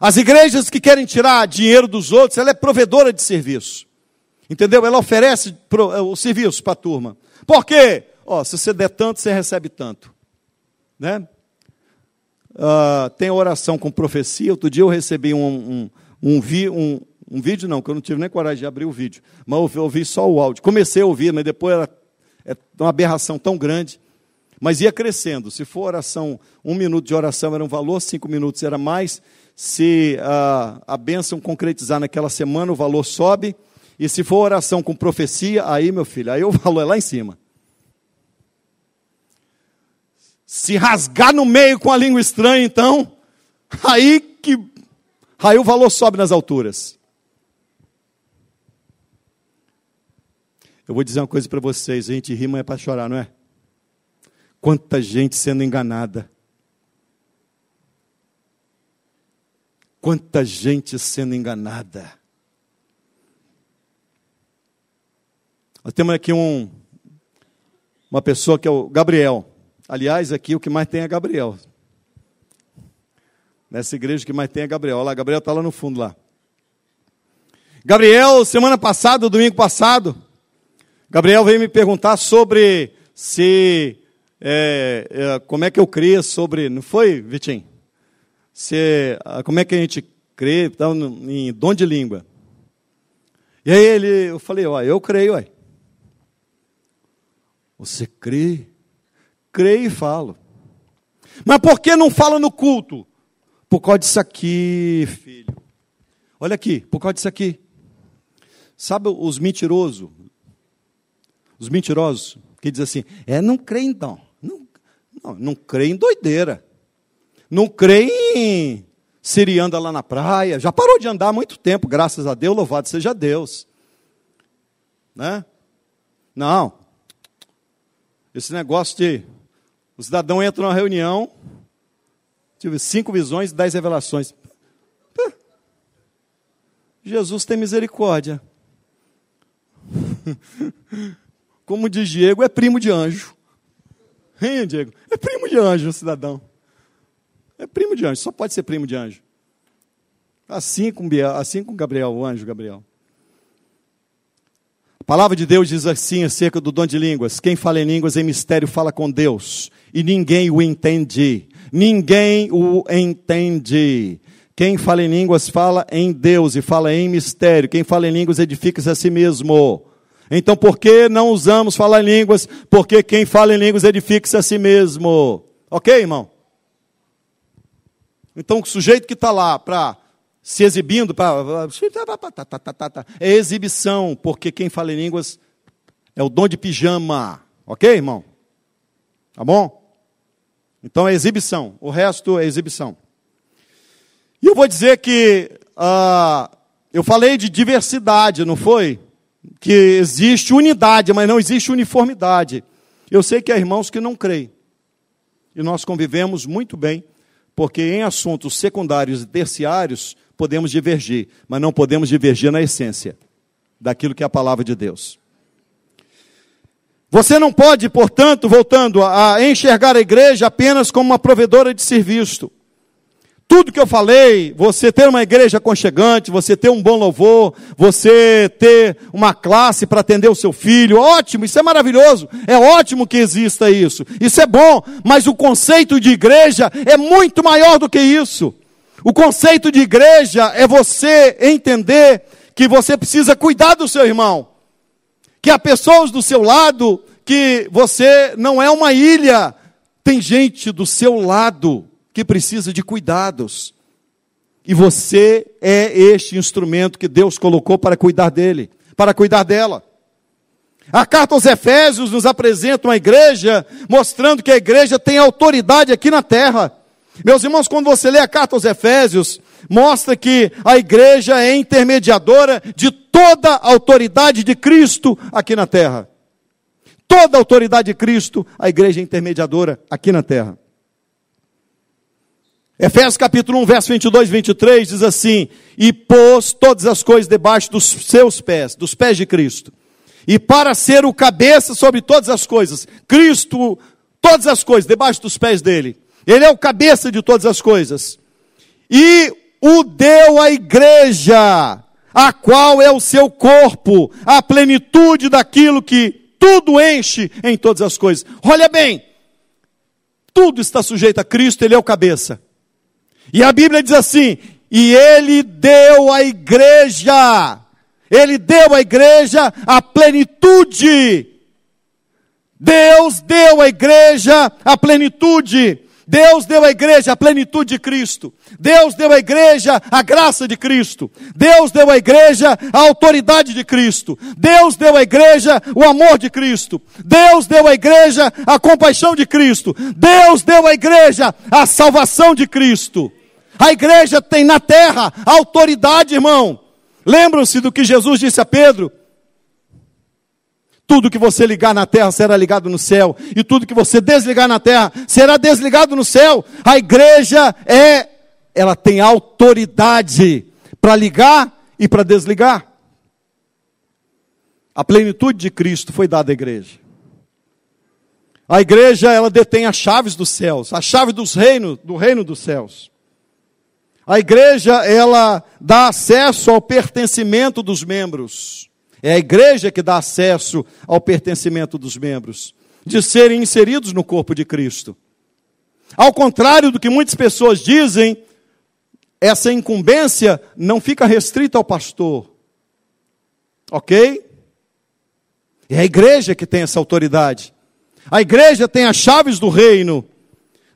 As igrejas que querem tirar dinheiro dos outros, ela é provedora de serviço. Entendeu? Ela oferece eh, o serviço para a turma. Por quê? Ó, se você der tanto, você recebe tanto. Né? Uh, tem oração com profecia. Outro dia eu recebi um, um, um, um, um vídeo não, que eu não tive nem coragem de abrir o vídeo. Mas eu ouvi só o áudio. Comecei a ouvir, mas depois era é uma aberração tão grande. Mas ia crescendo. Se for oração, um minuto de oração era um valor, cinco minutos era mais. Se a, a bênção concretizar naquela semana, o valor sobe. E se for oração com profecia, aí, meu filho, aí o (laughs) valor é lá em cima. Se rasgar no meio com a língua estranha, então, (laughs) aí que aí o valor sobe nas alturas. Eu vou dizer uma coisa para vocês: a gente rima é para chorar, não é? Quanta gente sendo enganada. Quanta gente sendo enganada. Nós temos aqui um, uma pessoa que é o Gabriel. Aliás, aqui o que mais tem é Gabriel. Nessa igreja o que mais tem é Gabriel. Olha lá, Gabriel está lá no fundo lá. Gabriel, semana passada, domingo passado, Gabriel veio me perguntar sobre se é, é, como é que eu creio sobre. Não foi, Vitinho? Se, ah, como é que a gente crê então, em dom de língua. E aí ele, eu falei, ó, eu creio, ué. Você crê? Creio e falo. Mas por que não fala no culto? Por causa disso aqui, filho. Olha aqui, por causa disso aqui. Sabe os mentirosos? Os mentirosos que dizem assim: é, não creio então. Não, não, não creio em doideira. Não creio em Siri anda lá na praia. Já parou de andar há muito tempo, graças a Deus, louvado seja Deus. Né? Não. Esse negócio de o cidadão entra numa reunião, tive cinco visões, dez revelações. Jesus tem misericórdia. (laughs) Como diz Diego, é primo de anjo. Hein, Diego? É primo de anjo, cidadão. É primo de anjo, só pode ser primo de anjo. Assim com, assim com Gabriel, o anjo Gabriel. A palavra de Deus diz assim acerca do dom de línguas: quem fala em línguas em mistério fala com Deus, e ninguém o entende. Ninguém o entende. Quem fala em línguas fala em Deus e fala em mistério. Quem fala em línguas edifica-se a si mesmo. Então, por que não usamos falar em línguas? Porque quem fala em línguas edifica-se a si mesmo. Ok, irmão? Então, o sujeito que está lá para se exibindo, pra, é exibição, porque quem fala em línguas é o dom de pijama. Ok, irmão? Tá bom? Então é exibição, o resto é exibição. E eu vou dizer que uh, eu falei de diversidade, não foi? Que existe unidade, mas não existe uniformidade. Eu sei que há irmãos que não creem. E nós convivemos muito bem, porque em assuntos secundários e terciários podemos divergir, mas não podemos divergir na essência daquilo que é a palavra de Deus. Você não pode, portanto, voltando a enxergar a igreja apenas como uma provedora de serviço. Tudo que eu falei, você ter uma igreja aconchegante, você ter um bom louvor, você ter uma classe para atender o seu filho, ótimo, isso é maravilhoso, é ótimo que exista isso, isso é bom, mas o conceito de igreja é muito maior do que isso. O conceito de igreja é você entender que você precisa cuidar do seu irmão, que há pessoas do seu lado que você não é uma ilha, tem gente do seu lado que precisa de cuidados. E você é este instrumento que Deus colocou para cuidar dele, para cuidar dela. A carta aos Efésios nos apresenta uma igreja, mostrando que a igreja tem autoridade aqui na terra. Meus irmãos, quando você lê a carta aos Efésios, mostra que a igreja é intermediadora de toda a autoridade de Cristo aqui na terra. Toda a autoridade de Cristo, a igreja é intermediadora aqui na terra. Efésios capítulo 1, verso 22 e 23 diz assim: E pôs todas as coisas debaixo dos seus pés, dos pés de Cristo. E para ser o cabeça sobre todas as coisas, Cristo, todas as coisas debaixo dos pés dele. Ele é o cabeça de todas as coisas. E o deu à igreja, a qual é o seu corpo, a plenitude daquilo que tudo enche em todas as coisas. Olha bem, tudo está sujeito a Cristo, Ele é o cabeça. E a Bíblia diz assim: e Ele deu à igreja, Ele deu à igreja a plenitude. Deus deu à igreja a plenitude. Deus deu à igreja a plenitude de Cristo. Deus deu à igreja a graça de Cristo. Deus deu à igreja a autoridade de Cristo. Deus deu à igreja o amor de Cristo. Deus deu à igreja a compaixão de Cristo. Deus deu à igreja a salvação de Cristo. A igreja tem na terra autoridade, irmão. Lembram-se do que Jesus disse a Pedro? Tudo que você ligar na terra será ligado no céu, e tudo que você desligar na terra será desligado no céu. A igreja é, ela tem autoridade para ligar e para desligar. A plenitude de Cristo foi dada à igreja. A igreja, ela detém as chaves dos céus, a chave dos reinos, do reino dos céus. A igreja, ela dá acesso ao pertencimento dos membros. É a igreja que dá acesso ao pertencimento dos membros, de serem inseridos no corpo de Cristo. Ao contrário do que muitas pessoas dizem, essa incumbência não fica restrita ao pastor. Ok? É a igreja que tem essa autoridade. A igreja tem as chaves do reino.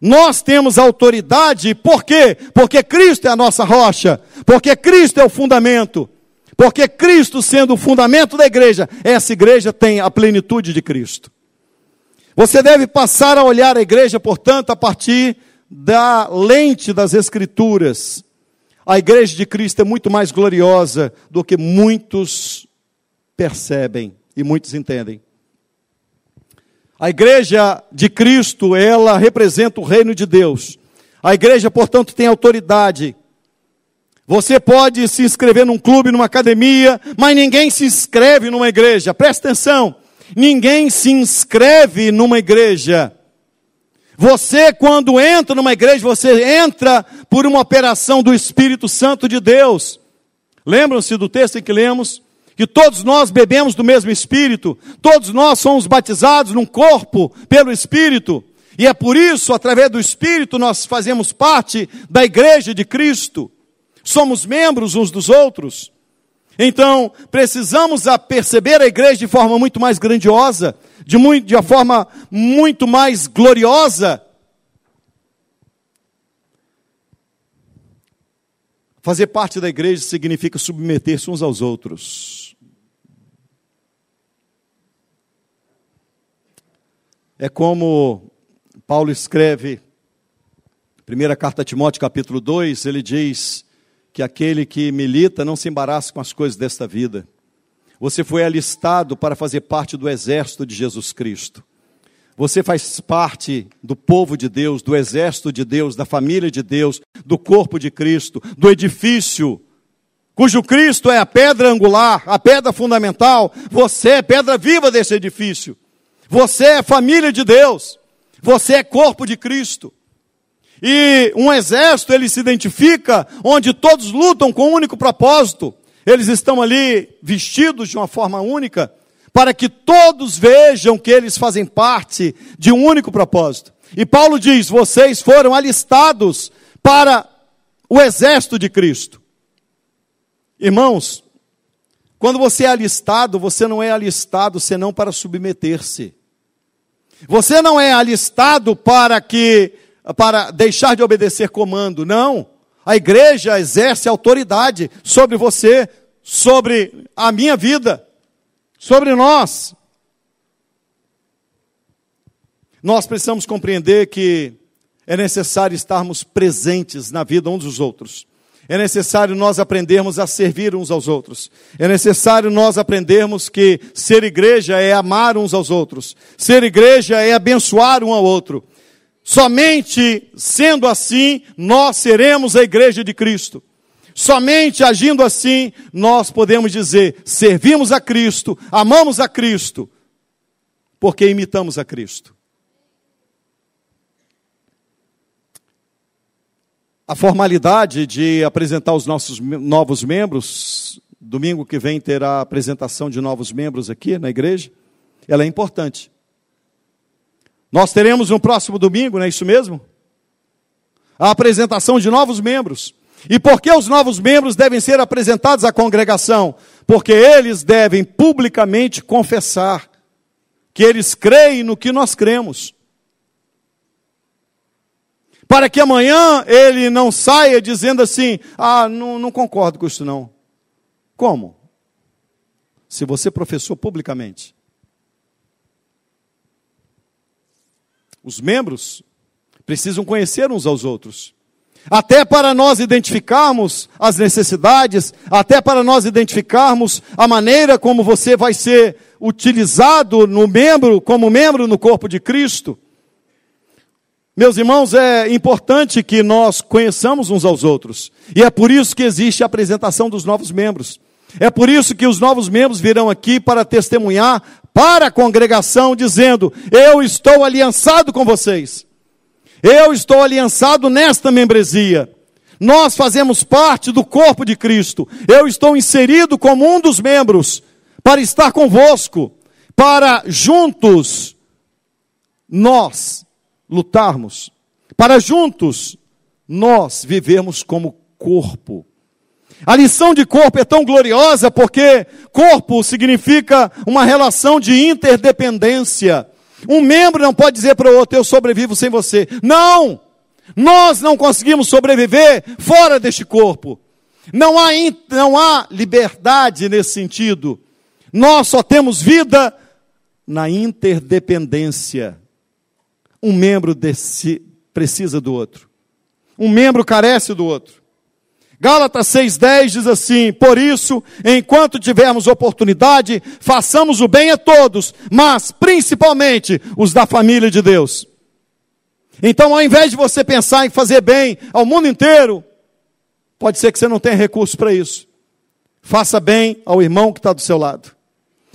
Nós temos autoridade, por quê? Porque Cristo é a nossa rocha, porque Cristo é o fundamento, porque Cristo, sendo o fundamento da igreja, essa igreja tem a plenitude de Cristo. Você deve passar a olhar a igreja, portanto, a partir da lente das Escrituras. A igreja de Cristo é muito mais gloriosa do que muitos percebem e muitos entendem. A igreja de Cristo, ela representa o reino de Deus. A igreja, portanto, tem autoridade. Você pode se inscrever num clube, numa academia, mas ninguém se inscreve numa igreja. Presta atenção. Ninguém se inscreve numa igreja. Você, quando entra numa igreja, você entra por uma operação do Espírito Santo de Deus. Lembram-se do texto em que lemos? que todos nós bebemos do mesmo Espírito, todos nós somos batizados num corpo pelo Espírito, e é por isso, através do Espírito, nós fazemos parte da igreja de Cristo, somos membros uns dos outros. Então, precisamos a perceber a igreja de forma muito mais grandiosa, de, muito, de uma forma muito mais gloriosa. Fazer parte da igreja significa submeter-se uns aos outros. É como Paulo escreve, primeira carta a Timóteo, capítulo 2, ele diz que aquele que milita não se embaraça com as coisas desta vida. Você foi alistado para fazer parte do exército de Jesus Cristo. Você faz parte do povo de Deus, do exército de Deus, da família de Deus, do corpo de Cristo, do edifício, cujo Cristo é a pedra angular, a pedra fundamental. Você é pedra viva desse edifício. Você é família de Deus. Você é corpo de Cristo. E um exército, ele se identifica onde todos lutam com um único propósito. Eles estão ali vestidos de uma forma única, para que todos vejam que eles fazem parte de um único propósito. E Paulo diz: vocês foram alistados para o exército de Cristo. Irmãos, quando você é alistado, você não é alistado senão para submeter-se. Você não é alistado para que para deixar de obedecer comando, não. A igreja exerce autoridade sobre você, sobre a minha vida, sobre nós. Nós precisamos compreender que é necessário estarmos presentes na vida uns dos outros. É necessário nós aprendermos a servir uns aos outros. É necessário nós aprendermos que ser igreja é amar uns aos outros. Ser igreja é abençoar um ao outro. Somente sendo assim, nós seremos a igreja de Cristo. Somente agindo assim, nós podemos dizer: servimos a Cristo, amamos a Cristo, porque imitamos a Cristo. a formalidade de apresentar os nossos novos membros. Domingo que vem terá a apresentação de novos membros aqui na igreja. Ela é importante. Nós teremos no próximo domingo, não é isso mesmo? A apresentação de novos membros. E por que os novos membros devem ser apresentados à congregação? Porque eles devem publicamente confessar que eles creem no que nós cremos para que amanhã ele não saia dizendo assim: ah, não, não concordo com isso não. Como? Se você professou publicamente. Os membros precisam conhecer uns aos outros. Até para nós identificarmos as necessidades, até para nós identificarmos a maneira como você vai ser utilizado no membro, como membro no corpo de Cristo. Meus irmãos, é importante que nós conheçamos uns aos outros. E é por isso que existe a apresentação dos novos membros. É por isso que os novos membros virão aqui para testemunhar para a congregação, dizendo: Eu estou aliançado com vocês. Eu estou aliançado nesta membresia. Nós fazemos parte do corpo de Cristo. Eu estou inserido como um dos membros para estar convosco, para juntos nós lutarmos, para juntos nós vivermos como corpo. A lição de corpo é tão gloriosa porque corpo significa uma relação de interdependência. Um membro não pode dizer para o outro, eu sobrevivo sem você. Não! Nós não conseguimos sobreviver fora deste corpo. Não há, não há liberdade nesse sentido. Nós só temos vida na interdependência. Um membro desse, precisa do outro. Um membro carece do outro. Gálatas 6,10 diz assim: Por isso, enquanto tivermos oportunidade, façamos o bem a todos, mas principalmente os da família de Deus. Então, ao invés de você pensar em fazer bem ao mundo inteiro, pode ser que você não tenha recurso para isso. Faça bem ao irmão que está do seu lado.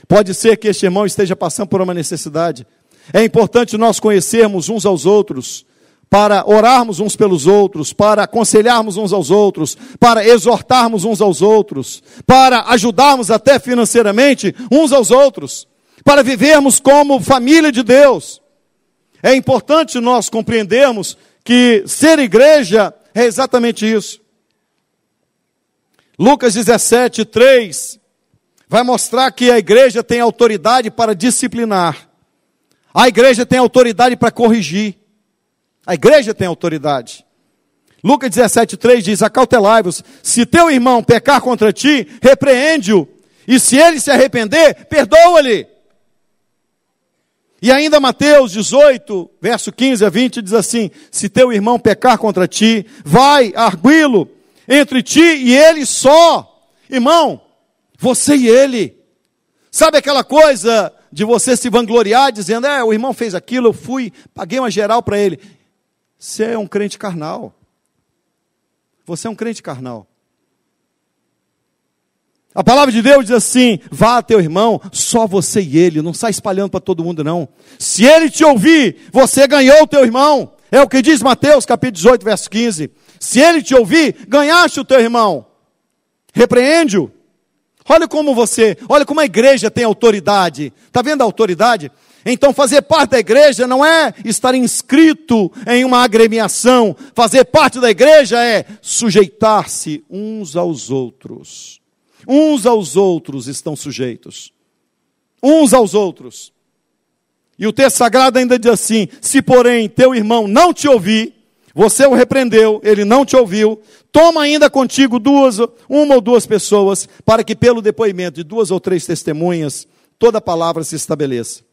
Pode ser que este irmão esteja passando por uma necessidade. É importante nós conhecermos uns aos outros, para orarmos uns pelos outros, para aconselharmos uns aos outros, para exortarmos uns aos outros, para ajudarmos até financeiramente uns aos outros, para vivermos como família de Deus. É importante nós compreendermos que ser igreja é exatamente isso. Lucas 17, 3 vai mostrar que a igreja tem autoridade para disciplinar, a igreja tem autoridade para corrigir. A igreja tem autoridade. Lucas 17,3 diz: Acautelai-vos, se teu irmão pecar contra ti, repreende-o, e se ele se arrepender, perdoa-lhe. E ainda Mateus 18, verso 15 a 20, diz assim: Se teu irmão pecar contra ti, vai arguí-lo entre ti e ele só. Irmão, você e ele. Sabe aquela coisa de você se vangloriar, dizendo, é, o irmão fez aquilo, eu fui, paguei uma geral para ele. Você é um crente carnal. Você é um crente carnal. A palavra de Deus diz assim: vá teu irmão, só você e ele, não sai espalhando para todo mundo, não. Se ele te ouvir, você ganhou o teu irmão. É o que diz Mateus, capítulo 18, verso 15. Se ele te ouvir, ganhaste o teu irmão. Repreende-o. Olha como você, olha como a igreja tem autoridade. Está vendo a autoridade? Então, fazer parte da igreja não é estar inscrito em uma agremiação. Fazer parte da igreja é sujeitar-se uns aos outros. Uns aos outros estão sujeitos. Uns aos outros. E o texto sagrado ainda diz assim: se porém teu irmão não te ouvir, você o repreendeu, ele não te ouviu, toma ainda contigo duas, uma ou duas pessoas, para que pelo depoimento de duas ou três testemunhas, toda palavra se estabeleça.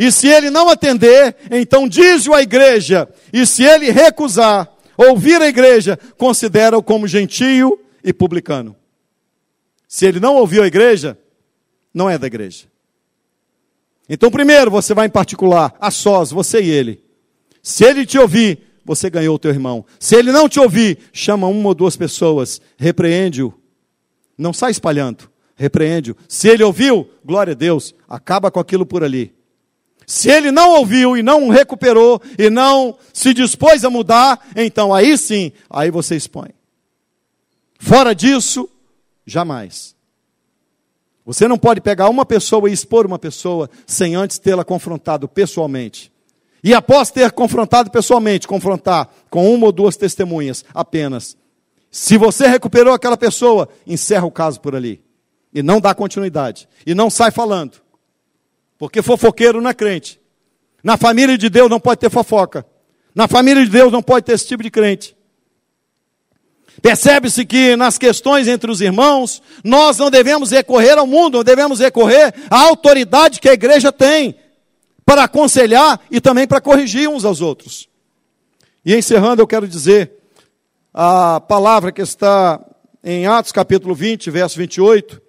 E se ele não atender, então diz-o à igreja. E se ele recusar ouvir a igreja, considera-o como gentio e publicano. Se ele não ouviu a igreja, não é da igreja. Então, primeiro, você vai em particular, a sós, você e ele. Se ele te ouvir, você ganhou o teu irmão. Se ele não te ouvir, chama uma ou duas pessoas, repreende-o. Não sai espalhando, repreende-o. Se ele ouviu, glória a Deus, acaba com aquilo por ali. Se ele não ouviu e não recuperou e não se dispôs a mudar, então aí sim, aí você expõe. Fora disso, jamais. Você não pode pegar uma pessoa e expor uma pessoa sem antes tê-la confrontado pessoalmente. E após ter confrontado pessoalmente, confrontar com uma ou duas testemunhas apenas. Se você recuperou aquela pessoa, encerra o caso por ali. E não dá continuidade. E não sai falando. Porque fofoqueiro não é crente. Na família de Deus não pode ter fofoca. Na família de Deus não pode ter esse tipo de crente. Percebe-se que nas questões entre os irmãos, nós não devemos recorrer ao mundo, não devemos recorrer à autoridade que a igreja tem para aconselhar e também para corrigir uns aos outros. E encerrando, eu quero dizer a palavra que está em Atos capítulo 20, verso 28,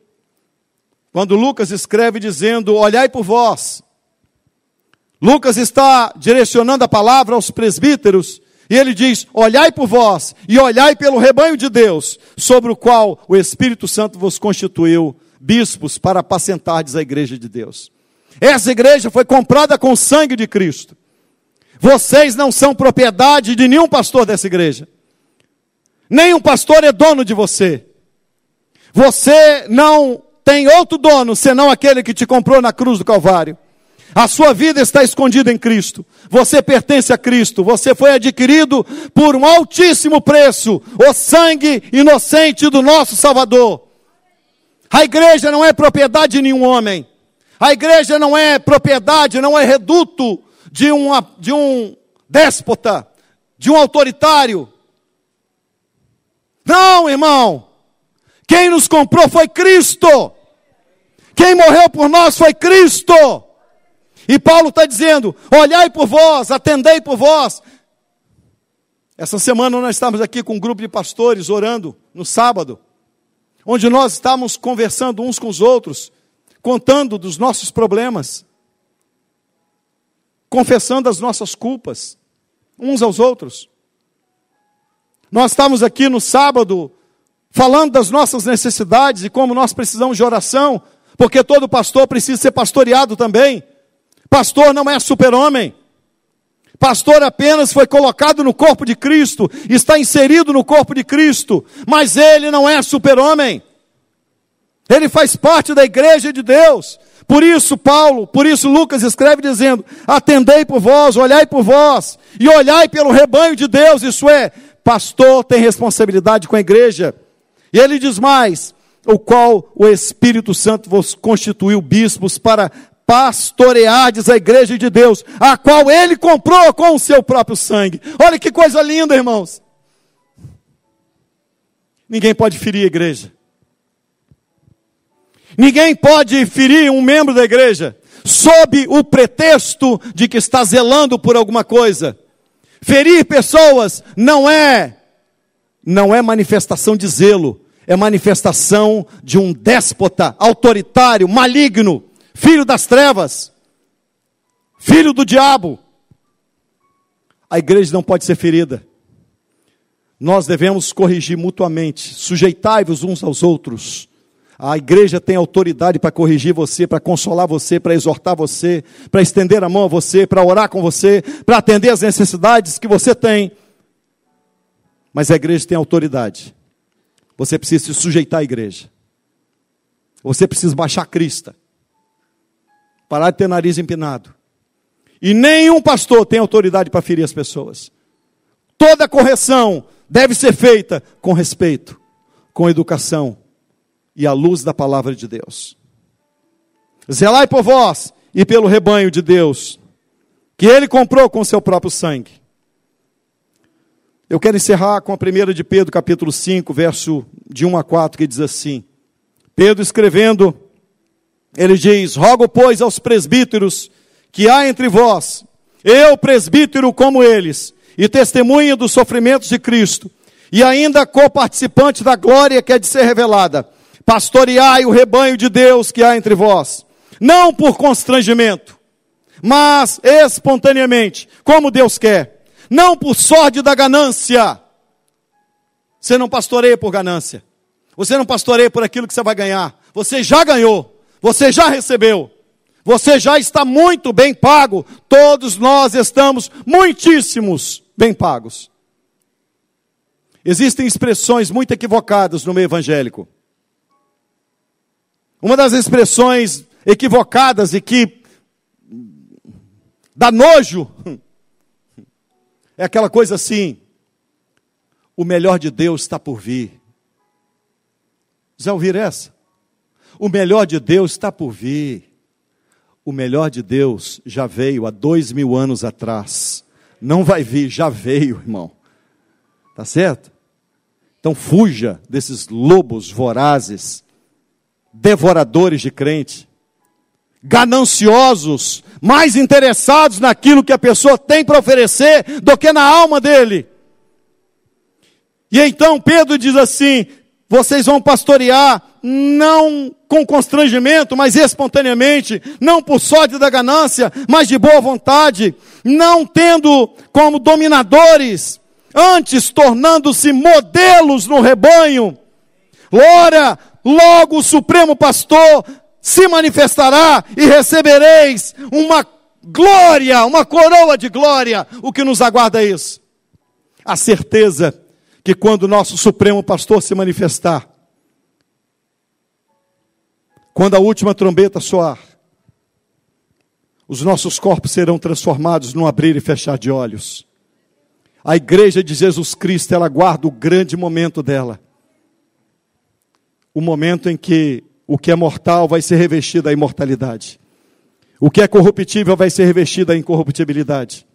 quando Lucas escreve dizendo: Olhai por vós. Lucas está direcionando a palavra aos presbíteros e ele diz: Olhai por vós e olhai pelo rebanho de Deus, sobre o qual o Espírito Santo vos constituiu bispos para apacentardes a igreja de Deus. Essa igreja foi comprada com o sangue de Cristo. Vocês não são propriedade de nenhum pastor dessa igreja. Nenhum pastor é dono de você. Você não tem outro dono senão aquele que te comprou na cruz do Calvário. A sua vida está escondida em Cristo. Você pertence a Cristo. Você foi adquirido por um altíssimo preço o sangue inocente do nosso Salvador. A igreja não é propriedade de nenhum homem. A igreja não é propriedade, não é reduto de, uma, de um déspota, de um autoritário. Não, irmão. Quem nos comprou foi Cristo. Quem morreu por nós foi Cristo. E Paulo está dizendo: olhai por vós, atendei por vós. Essa semana nós estávamos aqui com um grupo de pastores orando no sábado, onde nós estávamos conversando uns com os outros contando dos nossos problemas, confessando as nossas culpas, uns aos outros. Nós estamos aqui no sábado falando das nossas necessidades e como nós precisamos de oração, porque todo pastor precisa ser pastoreado também. Pastor não é super-homem. Pastor apenas foi colocado no corpo de Cristo, está inserido no corpo de Cristo, mas ele não é super-homem. Ele faz parte da igreja de Deus. Por isso, Paulo, por isso Lucas escreve dizendo: Atendei por vós, olhai por vós, e olhai pelo rebanho de Deus. Isso é, pastor tem responsabilidade com a igreja. E ele diz mais: o qual o Espírito Santo vos constituiu bispos para pastoreardes a igreja de Deus, a qual ele comprou com o seu próprio sangue. Olha que coisa linda, irmãos. Ninguém pode ferir a igreja. Ninguém pode ferir um membro da igreja sob o pretexto de que está zelando por alguma coisa. Ferir pessoas não é não é manifestação de zelo, é manifestação de um déspota autoritário, maligno, filho das trevas, filho do diabo. A igreja não pode ser ferida. Nós devemos corrigir mutuamente, sujeitai-vos uns aos outros a igreja tem autoridade para corrigir você, para consolar você, para exortar você, para estender a mão a você, para orar com você, para atender as necessidades que você tem. Mas a igreja tem autoridade. Você precisa se sujeitar à igreja. Você precisa baixar a crista. Parar de ter nariz empinado. E nenhum pastor tem autoridade para ferir as pessoas. Toda correção deve ser feita com respeito, com educação, e à luz da palavra de Deus. Zelai por vós e pelo rebanho de Deus, que ele comprou com seu próprio sangue. Eu quero encerrar com a primeira de Pedro, capítulo 5, verso de 1 a 4, que diz assim: Pedro escrevendo, ele diz: Rogo, pois, aos presbíteros que há entre vós, eu, presbítero como eles, e testemunha dos sofrimentos de Cristo, e ainda co-participante da glória que é de ser revelada pastoreai o rebanho de Deus que há entre vós, não por constrangimento, mas espontaneamente, como Deus quer, não por sorte da ganância. Você não pastoreia por ganância, você não pastoreia por aquilo que você vai ganhar, você já ganhou, você já recebeu. Você já está muito bem pago. Todos nós estamos muitíssimos bem pagos. Existem expressões muito equivocadas no meio evangélico. Uma das expressões equivocadas e que dá nojo é aquela coisa assim: o melhor de Deus está por vir. Já ouviram essa? O melhor de Deus está por vir. O melhor de Deus já veio há dois mil anos atrás. Não vai vir, já veio, irmão. Tá certo? Então fuja desses lobos vorazes devoradores de crente, gananciosos, mais interessados naquilo que a pessoa tem para oferecer do que na alma dele. E então Pedro diz assim: vocês vão pastorear não com constrangimento, mas espontaneamente, não por sorte da ganância, mas de boa vontade, não tendo como dominadores, antes tornando-se modelos no rebanho. Ora, logo o Supremo Pastor se manifestará e recebereis uma glória, uma coroa de glória. O que nos aguarda é isso. A certeza que quando o nosso Supremo Pastor se manifestar, quando a última trombeta soar, os nossos corpos serão transformados num abrir e fechar de olhos. A igreja de Jesus Cristo, ela guarda o grande momento dela o momento em que o que é mortal vai ser revestido da imortalidade. O que é corruptível vai ser revestido em incorruptibilidade.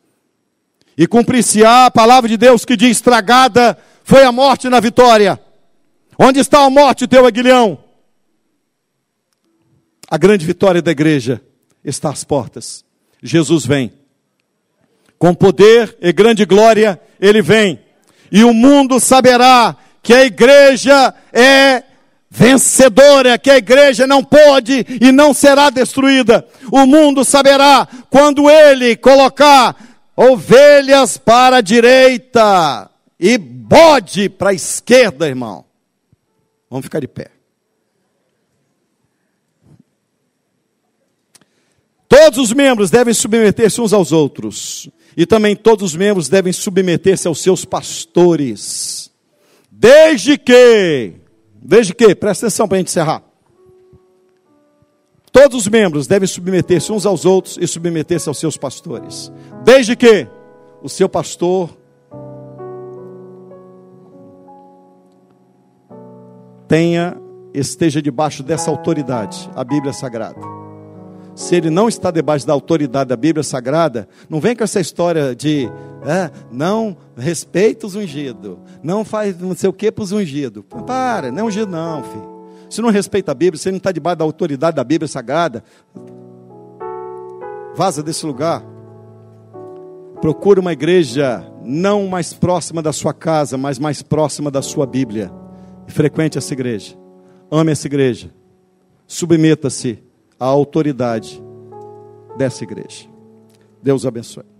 E cumprir-se-á a palavra de Deus que diz: estragada foi a morte na vitória. Onde está a morte, teu aguilhão? A grande vitória da igreja está às portas. Jesus vem. Com poder e grande glória, ele vem. E o mundo saberá que a igreja é vencedora, que a igreja não pode e não será destruída. O mundo saberá quando ele colocar ovelhas para a direita e bode para a esquerda, irmão. Vamos ficar de pé. Todos os membros devem submeter-se uns aos outros. E também todos os membros devem submeter-se aos seus pastores. Desde que, desde que, presta atenção para a gente encerrar. Todos os membros devem submeter-se uns aos outros e submeter-se aos seus pastores. Desde que o seu pastor tenha, esteja debaixo dessa autoridade, a Bíblia Sagrada. Se ele não está debaixo da autoridade da Bíblia Sagrada, não vem com essa história de é, não respeita os ungidos, não faz não sei o que para os ungidos. Para, não é ungido não, filho. Se não respeita a Bíblia, se não está debaixo da autoridade da Bíblia Sagrada, vaza desse lugar. Procure uma igreja não mais próxima da sua casa, mas mais próxima da sua Bíblia. Frequente essa igreja. Ame essa igreja. Submeta-se à autoridade dessa igreja. Deus abençoe.